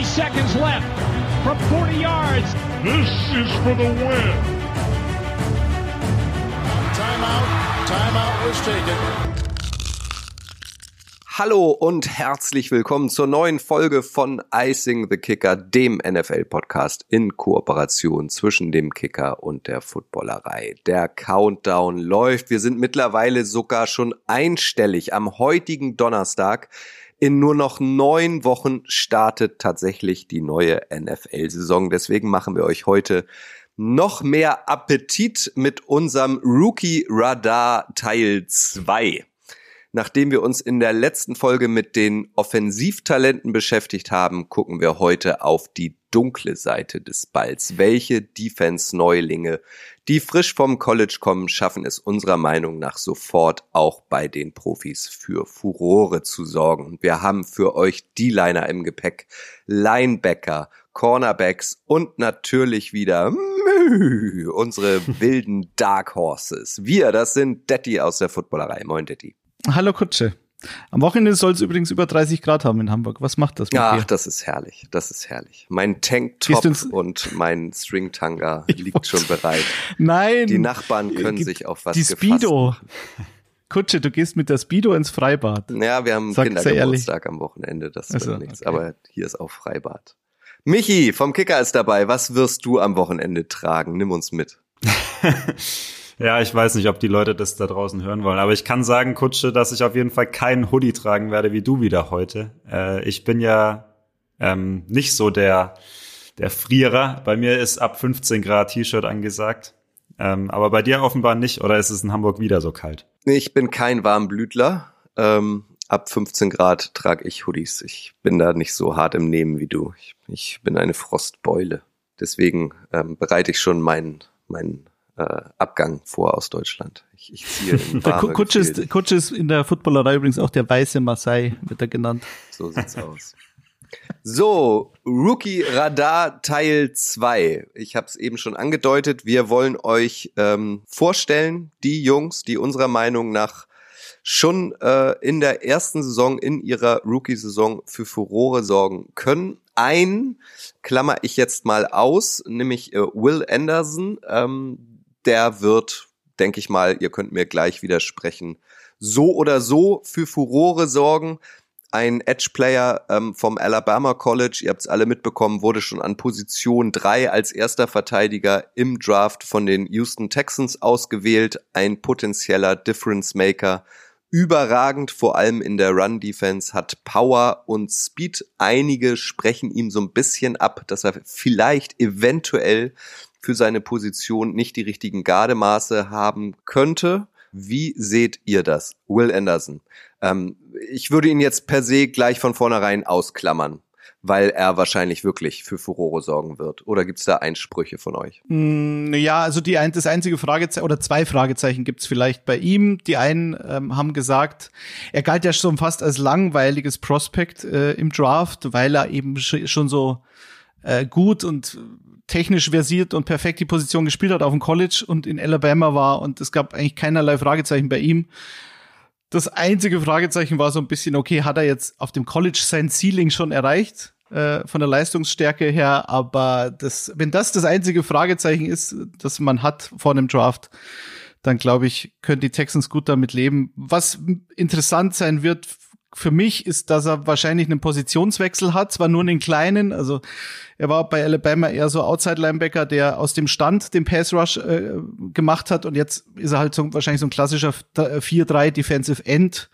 Three seconds left from 40 yards. This is for the win. Timeout. Timeout was taken. Hallo und herzlich willkommen zur neuen Folge von Icing the Kicker, dem NFL-Podcast in Kooperation zwischen dem Kicker und der Footballerei. Der Countdown läuft. Wir sind mittlerweile sogar schon einstellig. Am heutigen Donnerstag in nur noch neun Wochen startet tatsächlich die neue NFL-Saison. Deswegen machen wir euch heute noch mehr Appetit mit unserem Rookie Radar Teil 2. Nachdem wir uns in der letzten Folge mit den Offensivtalenten beschäftigt haben, gucken wir heute auf die dunkle Seite des Balls. Welche Defense-Neulinge, die frisch vom College kommen, schaffen es unserer Meinung nach sofort auch bei den Profis für Furore zu sorgen. Wir haben für euch die Liner im Gepäck, Linebacker, Cornerbacks und natürlich wieder unsere wilden Dark Horses. Wir, das sind Detti aus der Footballerei. Moin Detti. Hallo Kutsche. Am Wochenende soll es übrigens über 30 Grad haben in Hamburg. Was macht das mit Ach, dir? das ist herrlich. Das ist herrlich. Mein Tanktop und mein Stringtanga liegt schon bereit. Nein. Die Nachbarn können sich auf was Die Speedo. Kutsche, du gehst mit der Speedo ins Freibad. Ja, wir haben Sag's Kindergeburtstag am Wochenende. Das wird Also, nichts. okay. Aber hier ist auch Freibad. Michi vom Kicker ist dabei. Was wirst du am Wochenende tragen? Nimm uns mit. Ja, ich weiß nicht, ob die Leute das da draußen hören wollen, aber ich kann sagen, Kutsche, dass ich auf jeden Fall keinen Hoodie tragen werde wie du wieder heute. Äh, ich bin ja ähm, nicht so der der Frierer. Bei mir ist ab 15 Grad T-Shirt angesagt, ähm, aber bei dir offenbar nicht. Oder ist es in Hamburg wieder so kalt? Ich bin kein Warmblütler. Ähm, ab 15 Grad trage ich Hoodies. Ich bin da nicht so hart im Nehmen wie du. Ich, ich bin eine Frostbeule. Deswegen ähm, bereite ich schon meinen meinen äh, Abgang vor aus Deutschland. Ich, ich ziehe Kutsche ist, Kutsche ist in der Footballerei übrigens auch der weiße Marseille, wird er genannt. So sieht's aus. So, Rookie Radar Teil 2. Ich habe es eben schon angedeutet. Wir wollen euch ähm, vorstellen, die Jungs, die unserer Meinung nach schon äh, in der ersten Saison, in ihrer Rookie-Saison für Furore sorgen können. Ein klammer ich jetzt mal aus, nämlich äh, Will Anderson. Ähm, der wird, denke ich mal, ihr könnt mir gleich widersprechen, so oder so für Furore sorgen ein Edge-Player ähm, vom Alabama College, ihr habt es alle mitbekommen, wurde schon an Position 3 als erster Verteidiger im Draft von den Houston Texans ausgewählt. Ein potenzieller Difference-Maker. Überragend, vor allem in der Run-Defense, hat Power und Speed. Einige sprechen ihm so ein bisschen ab, dass er vielleicht eventuell für seine Position nicht die richtigen Gardemaße haben könnte. Wie seht ihr das? Will Anderson. Ähm, ich würde ihn jetzt per se gleich von vornherein ausklammern, weil er wahrscheinlich wirklich für Furore sorgen wird. Oder gibt's da Einsprüche von euch? Mm, Ja, also die ein, das einzige Fragezeichen oder zwei Fragezeichen gibt's vielleicht bei ihm. Die einen ähm, haben gesagt, er galt ja schon fast als langweiliges Prospect äh, im Draft, weil er eben sch- schon so äh, gut und technisch versiert und perfekt die Position gespielt hat auf dem College und in Alabama war und es gab eigentlich keinerlei Fragezeichen bei ihm. Das einzige Fragezeichen war so ein bisschen, okay, hat er jetzt auf dem College sein Ceiling schon erreicht? äh, von der Leistungsstärke her, aber das, wenn das das einzige Fragezeichen ist, das man hat vor einem Draft, dann glaube ich, können die Texans gut damit leben. Was interessant sein wird, für mich ist, dass er wahrscheinlich einen Positionswechsel hat, zwar nur einen kleinen, also er war bei Alabama eher so Outside-Linebacker, der aus dem Stand den Pass-Rush äh, gemacht hat und jetzt ist er halt so, wahrscheinlich so ein klassischer 4-3 Defensive End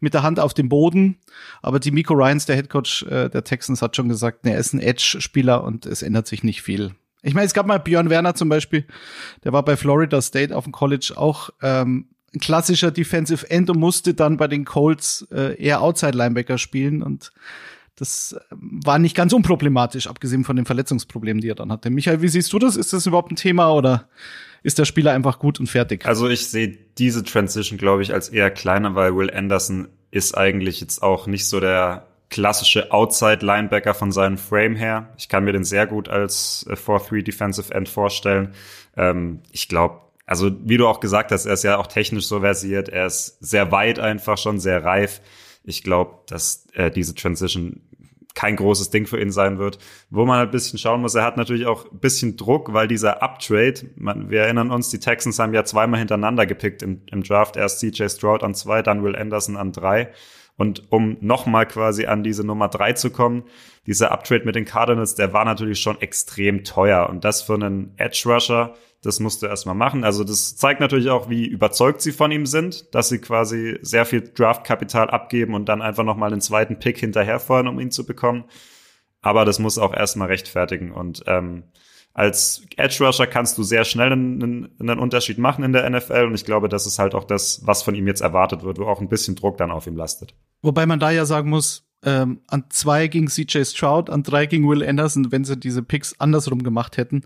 mit der Hand auf dem Boden. Aber die Miko Ryans, der Headcoach äh, der Texans, hat schon gesagt, ne, er ist ein Edge-Spieler und es ändert sich nicht viel. Ich meine, es gab mal Björn Werner zum Beispiel, der war bei Florida State auf dem College auch ähm, ein klassischer Defensive End und musste dann bei den Colts äh, eher Outside Linebacker spielen und das ähm, war nicht ganz unproblematisch, abgesehen von den Verletzungsproblemen, die er dann hatte. Michael, wie siehst du das? Ist das überhaupt ein Thema oder ist der Spieler einfach gut und fertig? Also ich sehe diese Transition, glaube ich, als eher kleiner, weil Will Anderson ist eigentlich jetzt auch nicht so der klassische Outside-Linebacker von seinem Frame her. Ich kann mir den sehr gut als 4-3 äh, Defensive End vorstellen. Ähm, ich glaube, also wie du auch gesagt hast, er ist ja auch technisch so versiert, er ist sehr weit einfach schon, sehr reif. Ich glaube, dass äh, diese Transition kein großes Ding für ihn sein wird. Wo man halt ein bisschen schauen muss, er hat natürlich auch ein bisschen Druck, weil dieser Uptrade, man, wir erinnern uns, die Texans haben ja zweimal hintereinander gepickt im, im Draft, erst CJ Stroud an zwei, dann Will Anderson an drei. Und um nochmal quasi an diese Nummer drei zu kommen, dieser Uptrade mit den Cardinals, der war natürlich schon extrem teuer. Und das für einen Edge Rusher, das musst du erstmal machen. Also das zeigt natürlich auch, wie überzeugt sie von ihm sind, dass sie quasi sehr viel Draftkapital abgeben und dann einfach nochmal einen zweiten Pick hinterherfeuern, um ihn zu bekommen. Aber das muss auch erstmal rechtfertigen. Und ähm, als Edge Rusher kannst du sehr schnell einen, einen, Unterschied machen in der NFL. Und ich glaube, das ist halt auch das, was von ihm jetzt erwartet wird, wo auch ein bisschen Druck dann auf ihm lastet. Wobei man da ja sagen muss, ähm, an zwei ging CJ Stroud, an drei ging Will Anderson. Wenn sie diese Picks andersrum gemacht hätten,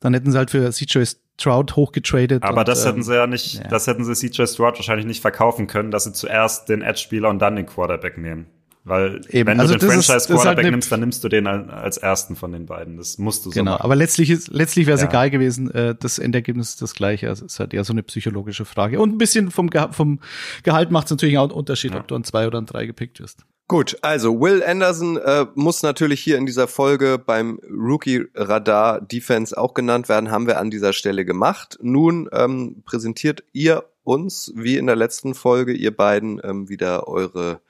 dann hätten sie halt für CJ Stroud hochgetradet. Aber und, das hätten sie ja nicht, ja. das hätten sie CJ Stroud wahrscheinlich nicht verkaufen können, dass sie zuerst den Edge-Spieler und dann den Quarterback nehmen. Weil Eben. wenn also du den Franchise-Quarterback halt nimmst, dann nimmst du den als ersten von den beiden. Das musst du so Genau, machen. aber letztlich ist letztlich wäre es ja. egal gewesen. Äh, das Endergebnis ist das gleiche. Also es ist halt eher so eine psychologische Frage. Und ein bisschen vom, Ge vom Gehalt macht es natürlich auch einen Unterschied, ja. ob du an zwei oder an drei gepickt wirst. Gut, also Will Anderson äh, muss natürlich hier in dieser Folge beim Rookie Radar Defense auch genannt werden, haben wir an dieser Stelle gemacht. Nun ähm, präsentiert ihr uns, wie in der letzten Folge, ihr beiden ähm, wieder eure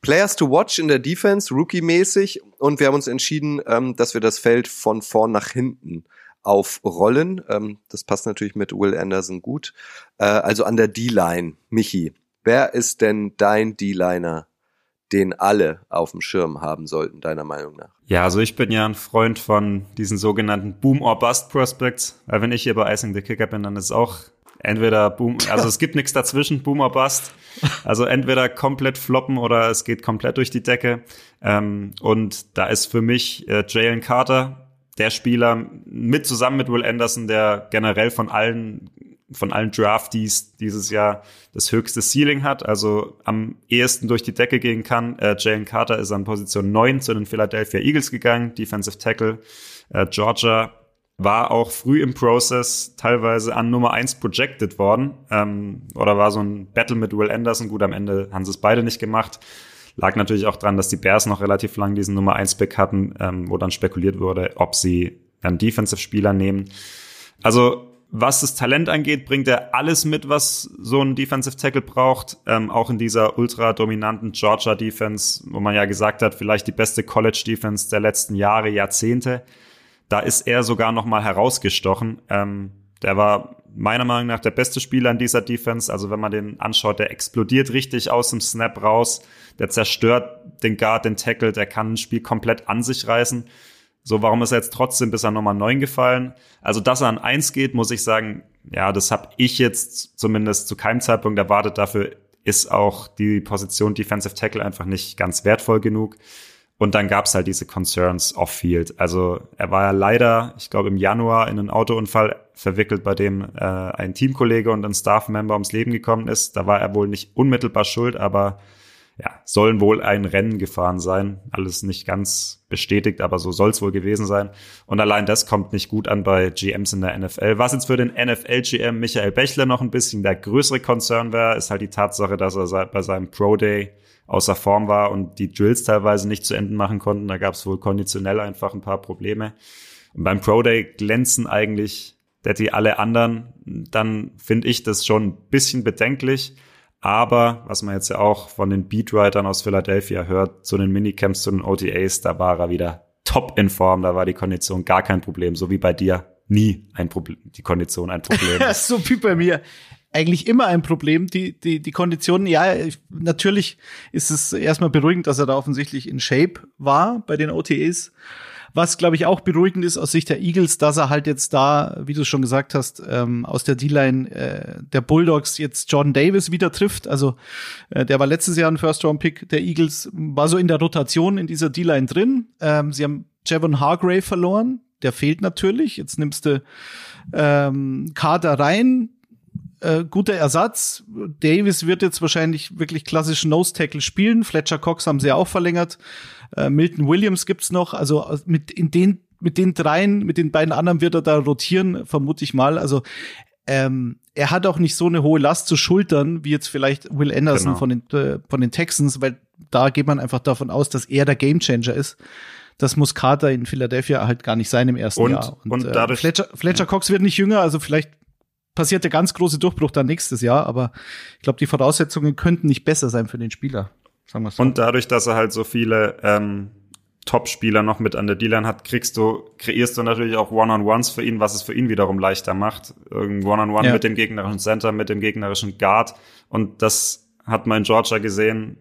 Players to watch in der Defense, Rookie-mäßig. Und wir haben uns entschieden, ähm, dass wir das Feld von vorn nach hinten aufrollen. Ähm, das passt natürlich mit Will Anderson gut. Äh, also an der D-Line, Michi. Wer ist denn dein D-Liner den alle auf dem Schirm haben sollten, deiner Meinung nach? Ja, also ich bin ja ein Freund von diesen sogenannten Boom or Bust Prospects, weil wenn ich hier bei Icing the Kicker bin, dann ist auch entweder Boom, also es gibt nichts dazwischen, Boom or Bust. Also entweder komplett floppen oder es geht komplett durch die Decke. Ähm, und da ist für mich äh, Jalen Carter der Spieler mit zusammen mit Will Anderson, der generell von allen von allen Draftees dieses Jahr das höchste Ceiling hat, also am ehesten durch die Decke gehen kann. Äh, Jalen Carter ist an Position 9 zu den Philadelphia Eagles gegangen, Defensive Tackle. Äh, Georgia war auch früh im Prozess teilweise an Nummer 1 projected worden ähm, oder war so ein Battle mit Will Anderson. Gut, am Ende haben sie es beide nicht gemacht. Lag natürlich auch dran, dass die Bears noch relativ lang diesen Nummer 1 Pick hatten, ähm, wo dann spekuliert wurde, ob sie einen Defensive-Spieler nehmen. Also was das Talent angeht, bringt er alles mit, was so ein Defensive Tackle braucht. Ähm, auch in dieser ultra dominanten Georgia Defense, wo man ja gesagt hat, vielleicht die beste College Defense der letzten Jahre, Jahrzehnte. Da ist er sogar noch mal herausgestochen. Ähm, der war meiner Meinung nach der beste Spieler in dieser Defense. Also wenn man den anschaut, der explodiert richtig aus dem Snap raus. Der zerstört den Guard, den Tackle. Der kann ein Spiel komplett an sich reißen. So, warum ist er jetzt trotzdem bis an Nummer 9 gefallen? Also, dass er an 1 geht, muss ich sagen, ja, das habe ich jetzt zumindest zu keinem Zeitpunkt erwartet. Dafür ist auch die Position Defensive Tackle einfach nicht ganz wertvoll genug. Und dann gab's halt diese Concerns off-field. Also er war ja leider, ich glaube, im Januar in einen Autounfall verwickelt, bei dem äh, ein Teamkollege und ein Staff-Member ums Leben gekommen ist. Da war er wohl nicht unmittelbar schuld, aber ja, sollen wohl ein Rennen gefahren sein. Alles nicht ganz bestätigt, aber so soll es wohl gewesen sein. Und allein das kommt nicht gut an bei GMs in der NFL. Was jetzt für den NFL-GM Michael Bechler noch ein bisschen der größere Konzern wäre, ist halt die Tatsache, dass er bei seinem Pro Day außer Form war und die Drills teilweise nicht zu Enden machen konnten. Da gab es wohl konditionell einfach ein paar Probleme. Und beim Pro Day glänzen eigentlich die alle anderen. Dann finde ich das schon ein bisschen bedenklich. Aber was man jetzt ja auch von den Beatwritern aus Philadelphia hört, zu den Minicamps, zu den OTAs, da war er wieder top in Form, da war die Kondition gar kein Problem, so wie bei dir nie ein Problem, die Kondition ein Problem. so wie bei mir eigentlich immer ein Problem. Die, die, die Konditionen, ja, natürlich ist es erstmal beruhigend, dass er da offensichtlich in Shape war bei den OTAs. Was, glaube ich, auch beruhigend ist aus Sicht der Eagles, dass er halt jetzt da, wie du schon gesagt hast, ähm, aus der D-Line äh, der Bulldogs jetzt Jordan Davis wieder trifft. Also äh, der war letztes Jahr ein First-Round-Pick der Eagles, war so in der Rotation in dieser D-Line drin. Ähm, sie haben Javon Hargrave verloren, der fehlt natürlich. Jetzt nimmst du ähm, Carter rein, äh, guter Ersatz. Davis wird jetzt wahrscheinlich wirklich klassisch Nose Tackle spielen. Fletcher Cox haben sie ja auch verlängert. Äh, Milton Williams gibt's noch. Also äh, mit in den mit den dreien, mit den beiden anderen wird er da rotieren, vermute ich mal. Also ähm, er hat auch nicht so eine hohe Last zu schultern, wie jetzt vielleicht Will Anderson genau. von, den, äh, von den Texans, weil da geht man einfach davon aus, dass er der Gamechanger ist. Das muss Carter in Philadelphia halt gar nicht sein im ersten und, Jahr. Und, und äh, dadurch, Fletcher, Fletcher Cox wird nicht jünger, also vielleicht passiert der ganz große Durchbruch dann nächstes Jahr, aber ich glaube, die Voraussetzungen könnten nicht besser sein für den Spieler. Sagen so. Und dadurch, dass er halt so viele ähm, Top-Spieler noch mit an der D-Line hat, kriegst du, kreierst du natürlich auch One-on-Ones für ihn, was es für ihn wiederum leichter macht. One-on-One ja. mit dem gegnerischen Center, mit dem gegnerischen Guard. Und das hat man in Georgia gesehen.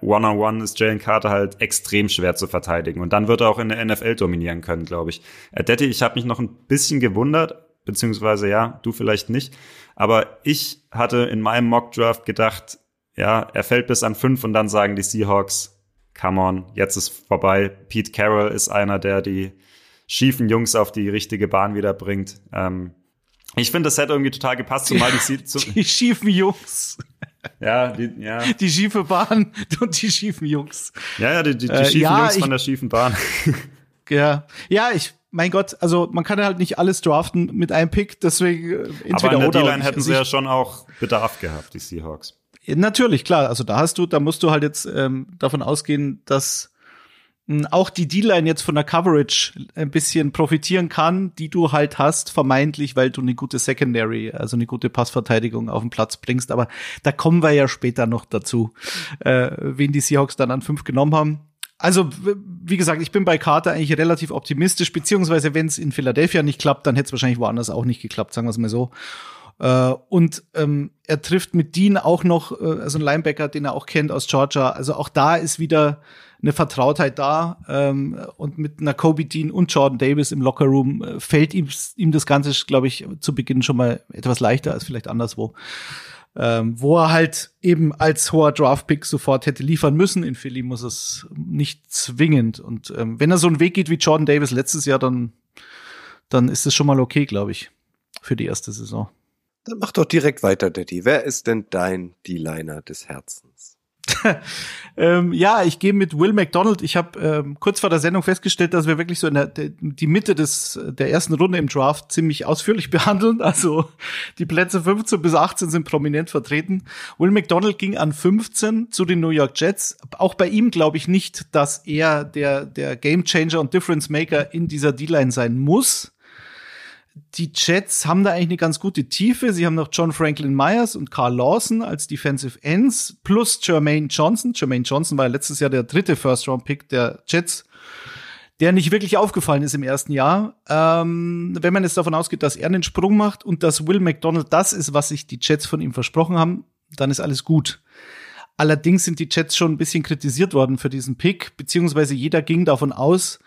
One-on-One ist Jalen Carter halt extrem schwer zu verteidigen. Und dann wird er auch in der NFL dominieren können, glaube ich. Detti, ich habe mich noch ein bisschen gewundert, beziehungsweise ja, du vielleicht nicht. Aber ich hatte in meinem Mock-Draft gedacht, ja, er fällt bis an fünf und dann sagen die Seahawks, come on, jetzt ist vorbei. Pete Carroll ist einer, der die schiefen Jungs auf die richtige Bahn wieder bringt. Ähm, ich finde, das hätte irgendwie total gepasst, zumal die, die, die schiefen Jungs. Ja, die, ja. Die schiefe Bahn und die schiefen Jungs. Ja, ja, die, die, die äh, schiefen ja, Jungs ich, von der schiefen Bahn. Ja, ja, ich, mein Gott, also man kann halt nicht alles draften mit einem Pick, deswegen äh, entweder Aber in der D-Line hätten sie ja schon auch Bedarf gehabt, die Seahawks. Natürlich, klar. Also da hast du, da musst du halt jetzt ähm, davon ausgehen, dass mh, hm, auch die D-Line jetzt von der Coverage ein bisschen profitieren kann, die du halt hast, vermeintlich, weil du eine gute Secondary, also eine gute Passverteidigung auf den Platz bringst. Aber da kommen wir ja später noch dazu, äh, wen die Seahawks dann an fünf genommen haben. Also, wie gesagt, ich bin bei Carter eigentlich relativ optimistisch, beziehungsweise wenn es in Philadelphia nicht klappt, dann hätte es wahrscheinlich woanders auch nicht geklappt, sagen wir es mal so. Äh, und ähm, er trifft mit Dean auch noch, äh, also ein Linebacker, den er auch kennt aus Georgia. Also auch da ist wieder eine Vertrautheit da. Ähm, und mit einer Kobe Dean und Jordan Davis im Lockerroom äh, fällt ihm, ihm das Ganze, glaube ich, zu Beginn schon mal etwas leichter als vielleicht anderswo ähm, wo er halt eben als hoher Draftpick sofort hätte liefern müssen. In Philly muss es nicht zwingend. Und ähm, wenn er so einen Weg geht wie Jordan Davis letztes Jahr, dann, dann ist es schon mal okay, glaube ich, für die erste Saison. Dann mach doch direkt weiter, Daddy. Wer ist denn dein D-Liner des Herzens? ähm, ja, ich gehe mit Will McDonald. Ich habe ähm, kurz vor der Sendung festgestellt, dass wir wirklich so in der, der, die Mitte des der ersten Runde im Draft ziemlich ausführlich behandeln. Also die Plätze 15 bis 18 sind prominent vertreten. Will McDonald ging an 15 zu den New York Jets. Auch bei ihm glaube ich nicht, dass er der der Game Changer und Difference Maker in dieser D-Line sein muss die Jets haben da eigentlich eine ganz gute Tiefe. Sie haben noch John Franklin Myers und Carl Lawson als Defensive Ends plus Jermaine Johnson. Jermaine Johnson war letztes Jahr der dritte First-Round-Pick der Jets, der nicht wirklich aufgefallen ist im ersten Jahr. Ähm, wenn man jetzt davon ausgeht, dass er einen Sprung macht und dass Will McDonald das ist, was sich die Jets von ihm versprochen haben, dann ist alles gut. Allerdings sind die Jets schon ein bisschen kritisiert worden für diesen Pick, beziehungsweise jeder ging davon aus,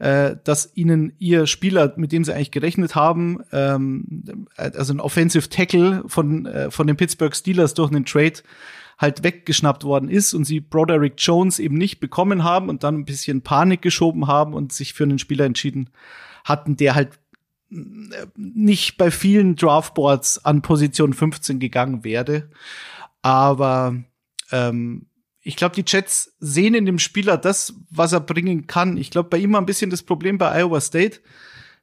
äh, dass ihnen ihr Spieler, mit dem sie eigentlich gerechnet haben, ähm, also ein Offensive Tackle von, äh, von den Pittsburgh Steelers durch einen Trade halt weggeschnappt worden ist und sie Broderick Jones eben nicht bekommen haben und dann ein bisschen Panik geschoben haben und sich für einen Spieler entschieden hatten, der halt äh, nicht bei vielen Draftboards an Position 15 gegangen wäre. Aber ähm, ich glaube, die Jets sehen in dem Spieler das, was er bringen kann. Ich glaube, bei ihm war ein bisschen das Problem bei Iowa State,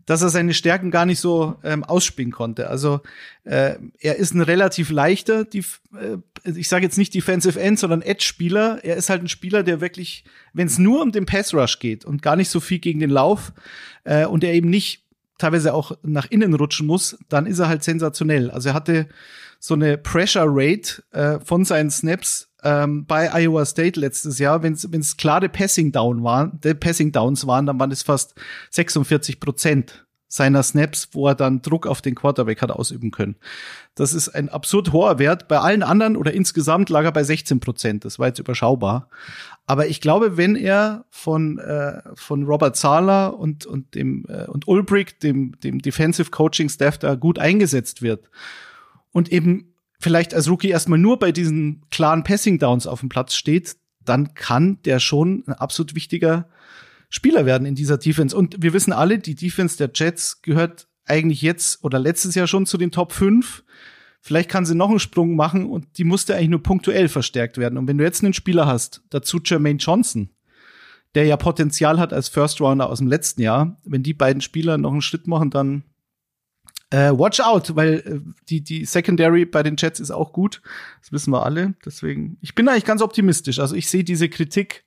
dass er seine Stärken gar nicht so ähm, ausspielen konnte. Also äh, er ist ein relativ leichter, die, äh, ich sage jetzt nicht Defensive End, sondern Edge-Spieler. Er ist halt ein Spieler, der wirklich, wenn es nur um den Pass Rush geht und gar nicht so viel gegen den Lauf äh, und er eben nicht teilweise auch nach innen rutschen muss, dann ist er halt sensationell. Also er hatte so eine Pressure Rate äh, von seinen Snaps ähm, bei Iowa State letztes Jahr, wenn es klare Passing Down waren, der Passing Downs waren, dann waren es fast 46 Prozent seiner Snaps, wo er dann Druck auf den Quarterback hat ausüben können. Das ist ein absurd hoher Wert. Bei allen anderen oder insgesamt lag er bei 16 Prozent. Das war jetzt überschaubar. Aber ich glaube, wenn er von äh, von Robert Zahler und und dem äh, und Ulbrich, dem dem Defensive Coaching Staff, da gut eingesetzt wird und eben vielleicht als Rookie erstmal nur bei diesen klaren Passing Downs auf dem Platz steht, dann kann der schon ein absolut wichtiger Spieler werden in dieser Defense. Und wir wissen alle, die Defense der Jets gehört eigentlich jetzt oder letztes Jahr schon zu den Top 5. Vielleicht kann sie noch einen Sprung machen und die musste eigentlich nur punktuell verstärkt werden. Und wenn du jetzt einen Spieler hast, dazu Jermaine Johnson, der ja Potenzial hat als First Rounder aus dem letzten Jahr, wenn die beiden Spieler noch einen Schritt machen, dann äh, watch out, weil äh, die, die Secondary bei den Jets ist auch gut. Das wissen wir alle. Deswegen, ich bin eigentlich ganz optimistisch. Also ich sehe diese Kritik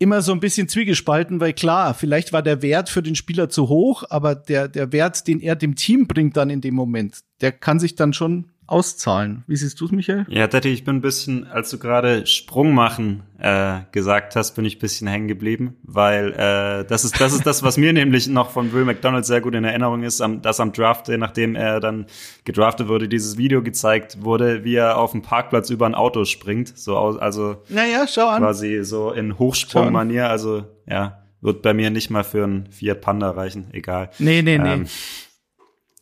immer so ein bisschen zwiegespalten, weil klar, vielleicht war der Wert für den Spieler zu hoch, aber der, der Wert, den er dem Team bringt dann in dem Moment, der kann sich dann schon auszahlen. Wie siehst du es, Michael? Ja, Daddy, ich bin ein bisschen, als du gerade Sprung machen äh, gesagt hast, bin ich ein bisschen hängen geblieben, weil äh, das ist das ist das, was mir nämlich noch von Will McDonald sehr gut in Erinnerung ist, am, dass am Draft Day, nachdem er dann gedraftet wurde, dieses Video gezeigt wurde, wie er auf dem Parkplatz über ein Auto springt, so aus, also naja, schau an. quasi so in Hochsprungmanier, also ja, wird bei mir nicht mal für ein Fiat Panda reichen, egal. Nee, nee, nee. Ähm,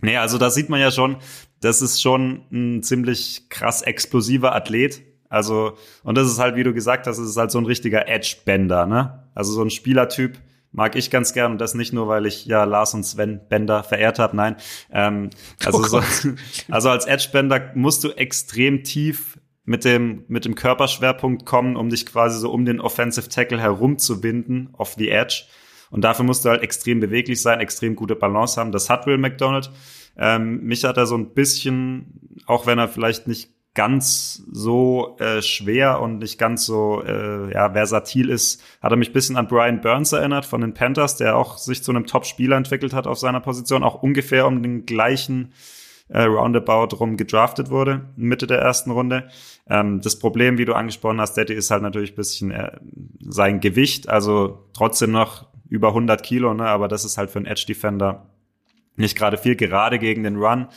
Nee, also da sieht man ja schon, das ist schon ein ziemlich krass explosiver Athlet. Also, und das ist halt, wie du gesagt hast, es ist halt so ein richtiger Edge-Bender, ne? Also so ein Spielertyp mag ich ganz gern und das nicht nur, weil ich ja Lars und Sven Bender verehrt habe, nein. Ähm, also, oh so, also als Edge-Bender musst du extrem tief mit dem, mit dem Körperschwerpunkt kommen, um dich quasi so um den Offensive Tackle herumzubinden, off the Edge. Und dafür musst du halt extrem beweglich sein, extrem gute Balance haben. Das hat Will McDonald. Ähm, mich hat er so ein bisschen, auch wenn er vielleicht nicht ganz so äh, schwer und nicht ganz so äh, ja, versatil ist, hat er mich bisschen an Brian Burns erinnert von den Panthers, der auch sich zu einem Top-Spieler entwickelt hat auf seiner Position, auch ungefähr um den gleichen äh, Roundabout rum gedraftet wurde, Mitte der ersten Runde. Ähm, das Problem, wie du angesprochen hast, Daddy, ist halt natürlich bisschen äh, sein Gewicht, also trotzdem noch über 100 Kilo, ne, aber das ist halt für einen Edge-Defender nicht gerade viel, gerade gegen den Run.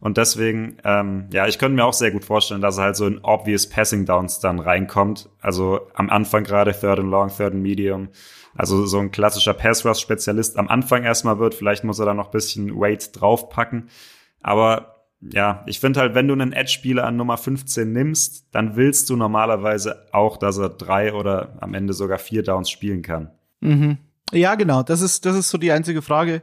Und deswegen, ähm, ja, ich könnte mir auch sehr gut vorstellen, dass er halt so in obvious Passing Downs dann reinkommt. Also am Anfang gerade Third and Long, Third and Medium. Also so ein klassischer Pass Rush Spezialist am Anfang erstmal wird. Vielleicht muss er da noch ein bisschen Weight draufpacken. Aber ja, ich finde halt, wenn du einen Edge-Spieler an Nummer 15 nimmst, dann willst du normalerweise auch, dass er drei oder am Ende sogar vier Downs spielen kann. Mhm. Ja, genau. Das ist, das ist so die einzige Frage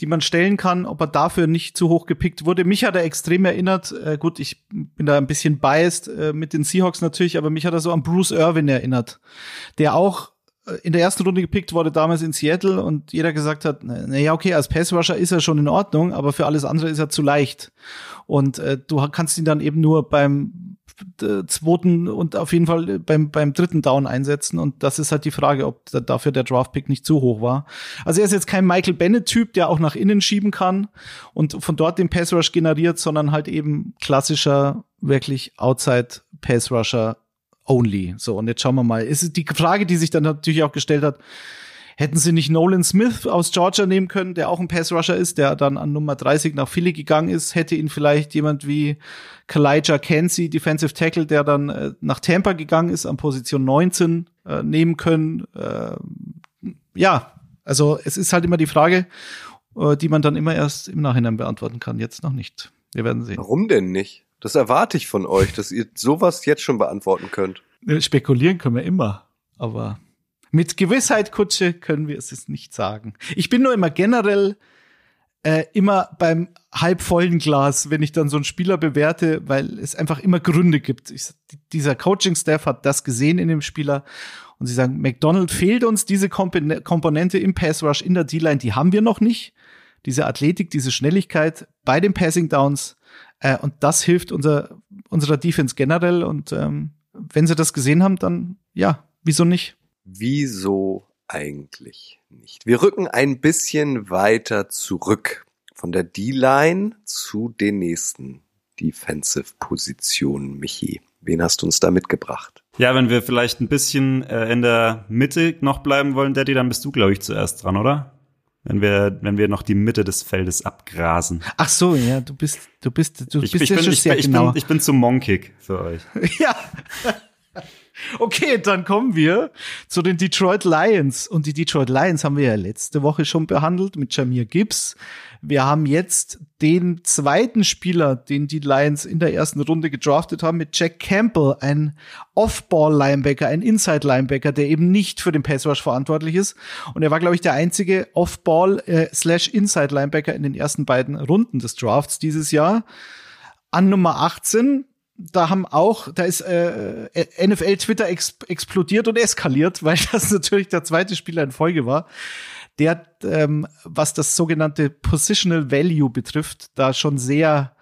die man stellen kann, ob er dafür nicht zu hoch gepickt wurde. Mich hat er extrem erinnert. Äh, gut, ich bin da ein bisschen biased äh, mit den Seahawks natürlich, aber mich hat er so an Bruce Irvin erinnert, der auch äh, in der ersten Runde gepickt wurde damals in Seattle und jeder gesagt hat, na ja, okay, als Passrusher ist er schon in Ordnung, aber für alles andere ist er zu leicht. Und äh, du kannst ihn dann eben nur beim zweiten und auf jeden Fall beim, beim dritten Down einsetzen. Und das ist halt die Frage, ob dafür der Draftpick nicht zu hoch war. Also er ist jetzt kein Michael Bennett-Typ, der auch nach innen schieben kann und von dort den Pass Rush generiert, sondern halt eben klassischer, wirklich Outside Pass Rusher only. So, und jetzt schauen wir mal. Ist die Frage, die sich dann natürlich auch gestellt hat, Hätten sie nicht Nolan Smith aus Georgia nehmen können, der auch ein Pass-Rusher ist, der dann an Nummer 30 nach Philly gegangen ist, hätte ihn vielleicht jemand wie Kalijah Kenzie, Defensive Tackle, der dann äh, nach Tampa gegangen ist, an Position 19 äh, nehmen können. Äh, ja, also es ist halt immer die Frage, äh, die man dann immer erst im Nachhinein beantworten kann. Jetzt noch nicht. Wir werden sehen. Warum denn nicht? Das erwarte ich von euch, dass ihr sowas jetzt schon beantworten könnt. Spekulieren können wir immer, aber mit Gewissheit, Kutsche, können wir es nicht sagen. Ich bin nur immer generell äh, immer beim halbvollen Glas, wenn ich dann so einen Spieler bewerte, weil es einfach immer Gründe gibt. Ich, dieser Coaching-Staff hat das gesehen in dem Spieler und sie sagen, McDonald fehlt uns diese Komponente im Pass Rush in der D-Line, die haben wir noch nicht. Diese Athletik, diese Schnelligkeit bei den Passing Downs äh, und das hilft unser, unserer Defense generell und ähm, wenn sie das gesehen haben, dann ja, wieso nicht? Wieso eigentlich nicht. Wir rücken ein bisschen weiter zurück von der D-Line zu den nächsten Defensive-Positionen, Michi. Wen hast du uns da mitgebracht? Ja, wenn wir vielleicht ein bisschen äh, in der Mitte noch bleiben wollen, Daddy, dann bist du, glaube ich, zuerst dran, oder? Wenn wir, wenn wir noch die Mitte des Feldes abgrasen. Ach so, ja, du bist, du bist, du Ich, bist ich, ja bin, schon ich, sehr bin, ich, genau. bin, ich bin zu Monkig für euch. Ja. Okay, dann kommen wir zu den Detroit Lions. Und die Detroit Lions haben wir ja letzte Woche schon behandelt mit Jamir Gibbs. Wir haben jetzt den zweiten Spieler, den die Lions in der ersten Runde gedraftet haben, mit Jack Campbell, ein Off-Ball-Linebacker, ein Inside-Linebacker, der eben nicht für den Pass-Rush verantwortlich ist. Und er war, glaube ich, der einzige Off-Ball äh, in den ersten beiden Runden des Drafts dieses Jahr. An Nummer 18 da haben auch, da ist äh, NFL Twitter ex explodiert und eskaliert, weil das natürlich der zweite Spieler in Folge war, der, ähm, was das sogenannte Positional Value betrifft, da schon sehr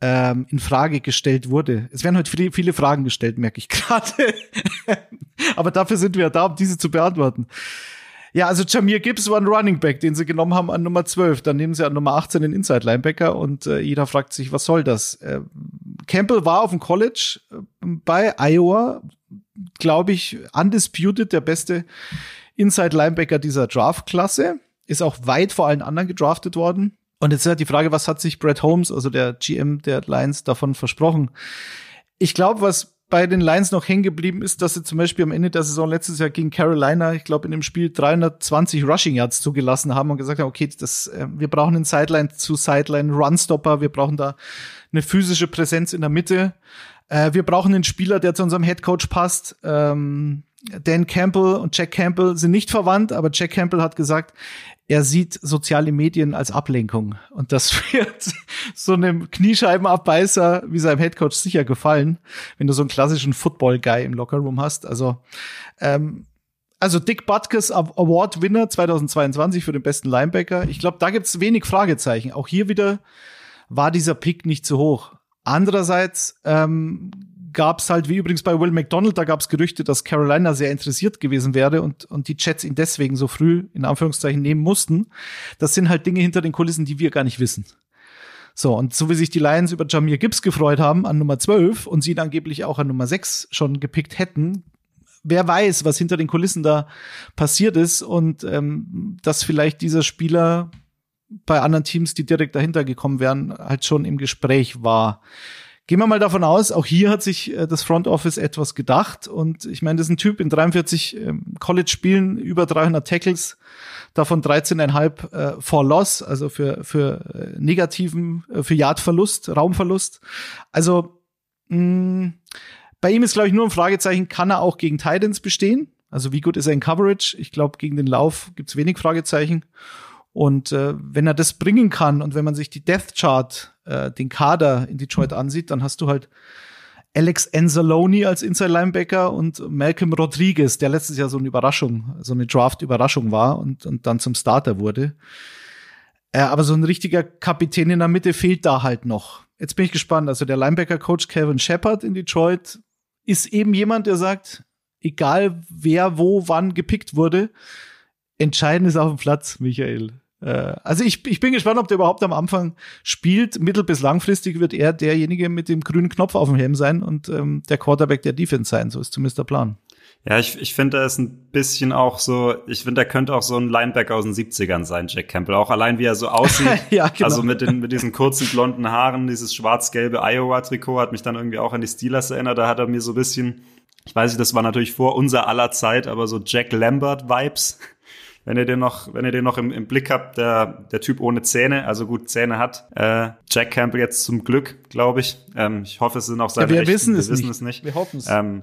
ähm, in Frage gestellt wurde. Es werden heute viele, viele Fragen gestellt, merke ich gerade. Aber dafür sind wir ja da, um diese zu beantworten. Ja, also Jamir Gibbs war ein Running Back, den sie genommen haben an Nummer 12. Dann nehmen sie an Nummer 18 den Inside Linebacker und äh, jeder fragt sich, was soll das? Äh, Campbell war auf dem College äh, bei Iowa, glaube ich, undisputed der beste Inside Linebacker dieser Draft-Klasse. Ist auch weit vor allen anderen gedraftet worden. Und jetzt ist halt die Frage, was hat sich Brett Holmes, also der GM der Lions, davon versprochen? Ich glaube, was bei den Lions noch hängen geblieben ist, dass sie zum Beispiel am Ende der Saison letztes Jahr gegen Carolina, ich glaube, in dem Spiel 320 Rushing Yards zugelassen haben und gesagt haben, okay, das, äh, wir brauchen einen Sideline zu Sideline Runstopper, wir brauchen da eine physische Präsenz in der Mitte. Äh, wir brauchen einen Spieler, der zu unserem Head Coach passt. Ähm, Dan Campbell und Jack Campbell sind nicht verwandt, aber Jack Campbell hat gesagt, er sieht soziale Medien als Ablenkung. Und das wird so einem Kniescheibenabbeißer wie seinem Headcoach sicher gefallen, wenn du so einen klassischen Football-Guy im Lockerroom hast. Also, ähm, also Dick Butkus Award-Winner 2022 für den besten Linebacker. Ich glaube, da gibt's wenig Fragezeichen. Auch hier wieder war dieser Pick nicht zu hoch. Andererseits ähm, gab es halt, wie übrigens bei Will McDonald, da gab es Gerüchte, dass Carolina sehr interessiert gewesen wäre und, und die Jets ihn deswegen so früh in Anführungszeichen nehmen mussten. Das sind halt Dinge hinter den Kulissen, die wir gar nicht wissen. So, und so wie sich die Lions über Jamir Gibbs gefreut haben an Nummer 12 und sie ihn angeblich auch an Nummer 6 schon gepickt hätten, wer weiß, was hinter den Kulissen da passiert ist und ähm, dass vielleicht dieser Spieler bei anderen Teams, die direkt dahinter gekommen wären, halt schon im Gespräch war. Gehen wir mal davon aus, auch hier hat sich äh, das Front Office etwas gedacht. Und ich meine, das ist ein Typ in 43 ähm, College-Spielen, über 300 Tackles, davon 13,5 äh, for Loss, also für, für äh, negativen, äh, für Yardverlust, Raumverlust. Also mh, bei ihm ist, glaube ich, nur ein Fragezeichen, kann er auch gegen Titans bestehen? Also wie gut ist er in Coverage? Ich glaube, gegen den Lauf gibt's wenig Fragezeichen. Und äh, wenn er das bringen kann und wenn man sich die Death Chart, äh, den Kader in Detroit ansieht, dann hast du halt Alex Anzalone als Inside Linebacker und Malcolm Rodriguez, der letztes Jahr so eine Überraschung, so eine Draft-Überraschung war und, und dann zum Starter wurde. Äh, aber so ein richtiger Kapitän in der Mitte fehlt da halt noch. Jetzt bin ich gespannt. Also der Linebacker-Coach Kevin Shepard in Detroit ist eben jemand, der sagt, egal wer wo wann gepickt wurde, entscheidend ist auf dem Platz, Michael. Äh, also ich, ich bin gespannt, ob der überhaupt am Anfang spielt. Mittel- bis langfristig wird er derjenige mit dem grünen Knopf auf dem Helm sein und ähm, der Quarterback der Defense sein. So ist zumindest der Plan. Ja, ich, ich finde, er ist ein bisschen auch so, ich finde, er könnte auch so ein Linebacker aus den 70ern sein, Jack Campbell. Auch allein, wie er so aussieht. ja, genau. Also mit, den, mit diesen kurzen blonden Haaren, dieses schwarz-gelbe Iowa-Trikot hat mich dann irgendwie auch an die Steelers erinnert. Da hat er mir so ein bisschen, ich weiß nicht, das war natürlich vor unser aller Zeit, aber so Jack Lambert-Vibes. Wenn ihr den noch, wenn ihr den noch im, im Blick habt, der, der Typ ohne Zähne, also gut Zähne hat. Äh, Jack Campbell jetzt zum Glück, glaube ich. Ähm, ich hoffe, es sind auch seine ja, wir echten, wissen, wir es, wissen nicht. es nicht. Wir hoffen es. Ähm,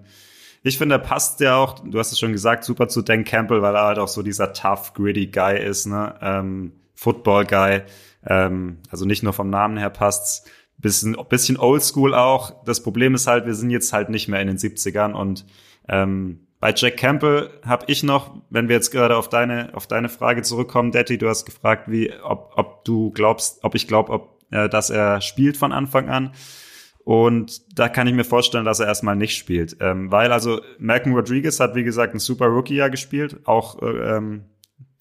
ich finde, er passt ja auch, du hast es schon gesagt, super zu Dan Campbell, weil er halt auch so dieser tough, gritty Guy ist, ne? Ähm, Football-Guy. Ähm, also nicht nur vom Namen her passt's. Bisschen, bisschen oldschool auch. Das Problem ist halt, wir sind jetzt halt nicht mehr in den 70ern und ähm, bei Jack Campbell habe ich noch, wenn wir jetzt gerade auf deine auf deine Frage zurückkommen, Daddy, du hast gefragt, wie ob ob du glaubst, ob ich glaube, ob äh, dass er spielt von Anfang an. Und da kann ich mir vorstellen, dass er erstmal nicht spielt. Ähm, weil also Malcolm Rodriguez hat, wie gesagt, ein super Rookie-Jahr gespielt. Auch äh, ähm,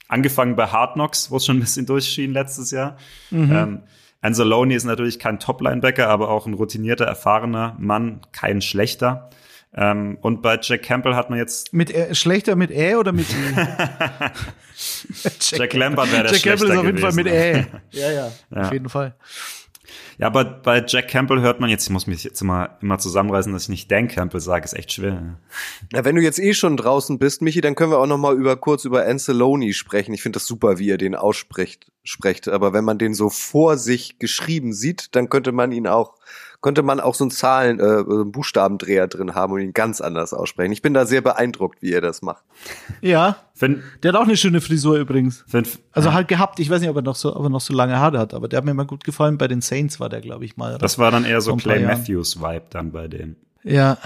angefangen bei Hard Knocks, wo es schon ein bisschen durchschien letztes Jahr. Mhm. Ähm, Anzalone ist natürlich kein Top-Linebacker, aber auch ein routinierter, erfahrener Mann, kein schlechter. Ähm, und bei Jack Campbell hat man jetzt. Mit Ä, schlechter mit Ä oder mit Jack, Jack Lambert wäre der Jack Campbell ist auf jeden gewesen. Fall mit Ä. Ja, ja, ja, auf jeden Fall. Ja, aber bei Jack Campbell hört man jetzt, ich muss mich jetzt immer, immer zusammenreißen, dass ich nicht Dan Campbell sage, ist echt schwer. Ja, wenn du jetzt eh schon draußen bist, Michi, dann können wir auch noch mal über kurz über Anceloni sprechen. Ich finde das super, wie er den ausspricht, spricht. Aber wenn man den so vor sich geschrieben sieht, dann könnte man ihn auch könnte man auch so einen Zahlen, äh, einen Buchstabendreher drin haben und ihn ganz anders aussprechen. Ich bin da sehr beeindruckt, wie er das macht. Ja. Find, der hat auch eine schöne Frisur übrigens. Find, also halt gehabt. Ich weiß nicht, ob er noch so, ob er noch so lange Haare hat, aber der hat mir mal gut gefallen. Bei den Saints war der, glaube ich mal. Das war dann eher so Clay Matthews Vibe dann bei dem. Ja.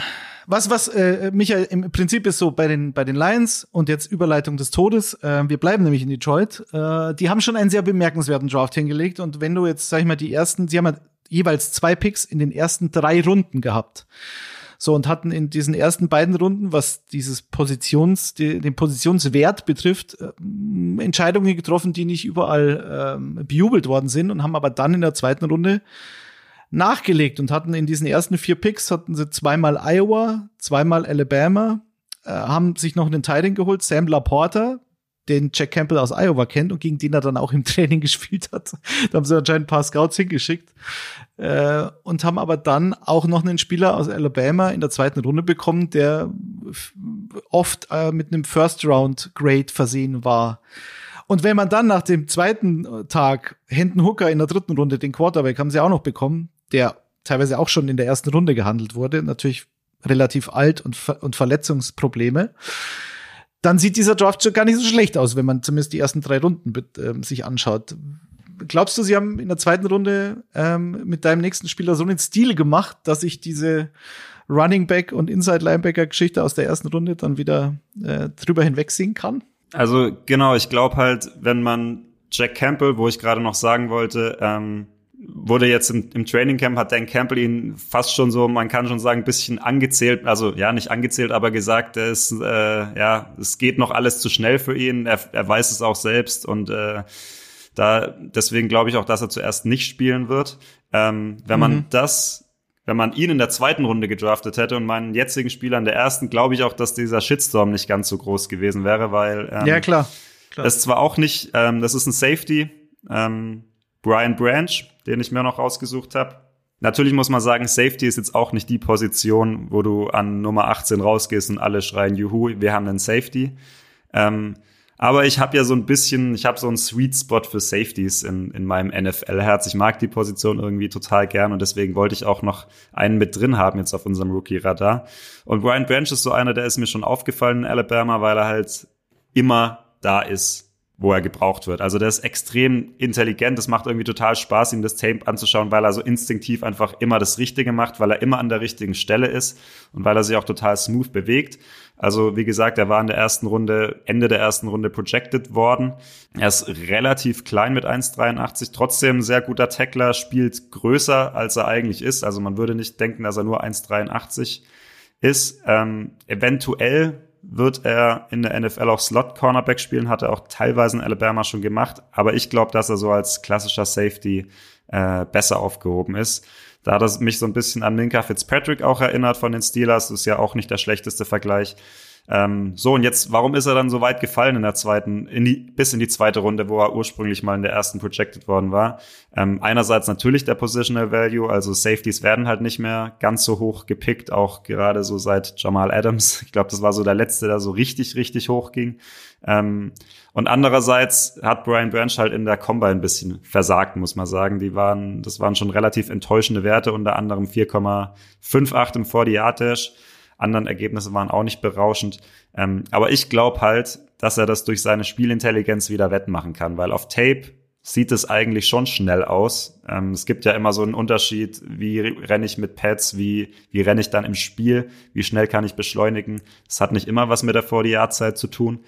Was, was, äh, Michael, im Prinzip ist so bei den, bei den Lions und jetzt Überleitung des Todes, äh, wir bleiben nämlich in Detroit, äh, die haben schon einen sehr bemerkenswerten Draft hingelegt und wenn du jetzt, sag ich mal, die ersten, sie haben ja jeweils zwei Picks in den ersten drei Runden gehabt. So, und hatten in diesen ersten beiden Runden, was dieses Positions, den Positionswert betrifft, äh, Entscheidungen getroffen, die nicht überall ähm, bejubelt worden sind und haben aber dann in der zweiten Runde nachgelegt und hatten in diesen ersten vier Picks hatten sie zweimal Iowa, zweimal Alabama, äh, haben sich noch einen Titan geholt, Sam Laporta, den Jack Campbell aus Iowa kennt und gegen den er dann auch im Training gespielt hat. da haben sie anscheinend ein paar Scouts hingeschickt äh, und haben aber dann auch noch einen Spieler aus Alabama in der zweiten Runde bekommen, der oft äh, mit einem First Round Grade versehen war. Und wenn man dann nach dem zweiten Tag Hendon Hooker in der dritten Runde, den Quarterback, haben sie auch noch bekommen, der teilweise auch schon in der ersten Runde gehandelt wurde, natürlich relativ alt und, und Verletzungsprobleme dann sieht dieser Draft schon gar nicht so schlecht aus, wenn man zumindest die ersten drei Runden äh, sich anschaut. Glaubst du, sie haben in der zweiten Runde ähm, mit deinem nächsten Spieler so einen Stil gemacht, dass ich diese Running Back und Inside Linebacker Geschichte aus der ersten Runde dann wieder äh, drüber hinwegsehen kann? Also genau, ich glaube halt, wenn man Jack Campbell, wo ich gerade noch sagen wollte, ähm, wurde jetzt im, im Training Camp, hat Dan Campbell ihn fast schon so, man kann schon sagen, ein bisschen angezählt, also ja, nicht angezählt, aber gesagt, er ist, äh, ja, es geht noch alles zu schnell für ihn, er, er weiß es auch selbst und äh, da deswegen glaube ich auch, dass er zuerst nicht spielen wird. Ähm, wenn man mhm. das wenn man ihn in der zweiten Runde gedraftet hätte und meinen jetzigen Spieler in der ersten, glaube ich auch, dass dieser Shitstorm nicht ganz so groß gewesen wäre, weil ähm, ja klar, klar. das ist zwar auch nicht, ähm, das ist ein Safety, ähm, Brian Branch, den ich mir noch rausgesucht habe. Natürlich muss man sagen, Safety ist jetzt auch nicht die Position, wo du an Nummer 18 rausgehst und alle schreien, juhu, wir haben einen Safety. Ähm, aber ich habe ja so ein bisschen, ich habe so einen Sweet Spot für Safeties in, in meinem NFL-Herz. Ich mag die Position irgendwie total gern und deswegen wollte ich auch noch einen mit drin haben jetzt auf unserem Rookie-Radar. Und Brian Branch ist so einer, der ist mir schon aufgefallen in Alabama, weil er halt immer da ist wo er gebraucht wird. Also der ist extrem intelligent. Es macht irgendwie total Spaß, ihm das Tape anzuschauen, weil er so instinktiv einfach immer das Richtige macht, weil er immer an der richtigen Stelle ist und weil er sich auch total smooth bewegt. Also wie gesagt, er war in der ersten Runde, Ende der ersten Runde projected worden. Er ist relativ klein mit 1,83, trotzdem sehr guter Tackler, spielt größer, als er eigentlich ist. Also man würde nicht denken, dass er nur 1,83 ist. Ähm, eventuell wird er in der NFL auch Slot Cornerback spielen, hat er auch teilweise in Alabama schon gemacht, aber ich glaube, dass er so als klassischer Safety äh, besser aufgehoben ist. Da hat er mich so ein bisschen an Minka Fitzpatrick auch erinnert von den Steelers, das ist ja auch nicht der schlechteste Vergleich. Ähm, so, und jetzt, warum ist er dann so weit gefallen in der zweiten, in die, bis in die zweite Runde, wo er ursprünglich mal in der ersten projected worden war? Ähm, einerseits natürlich der Positional Value, also Safeties werden halt nicht mehr ganz so hoch gepickt, auch gerade so seit Jamal Adams. Ich glaube, das war so der letzte, der so richtig, richtig hoch ging. Ähm, und andererseits hat Brian Branch halt in der Combine ein bisschen versagt, muss man sagen. Die waren, das waren schon relativ enttäuschende Werte, unter anderem 4,58 im 40-Yard-Dash anderen Ergebnisse waren auch nicht berauschend. Ähm, aber ich glaube halt, dass er das durch seine Spielintelligenz wieder wettmachen kann, weil auf Tape sieht es eigentlich schon schnell aus. Ähm, es gibt ja immer so einen Unterschied, wie renne ich mit Pads, wie, wie renne ich dann im Spiel, wie schnell kann ich beschleunigen. Das hat nicht immer was mit der 40-Yard-Zeit zu tun.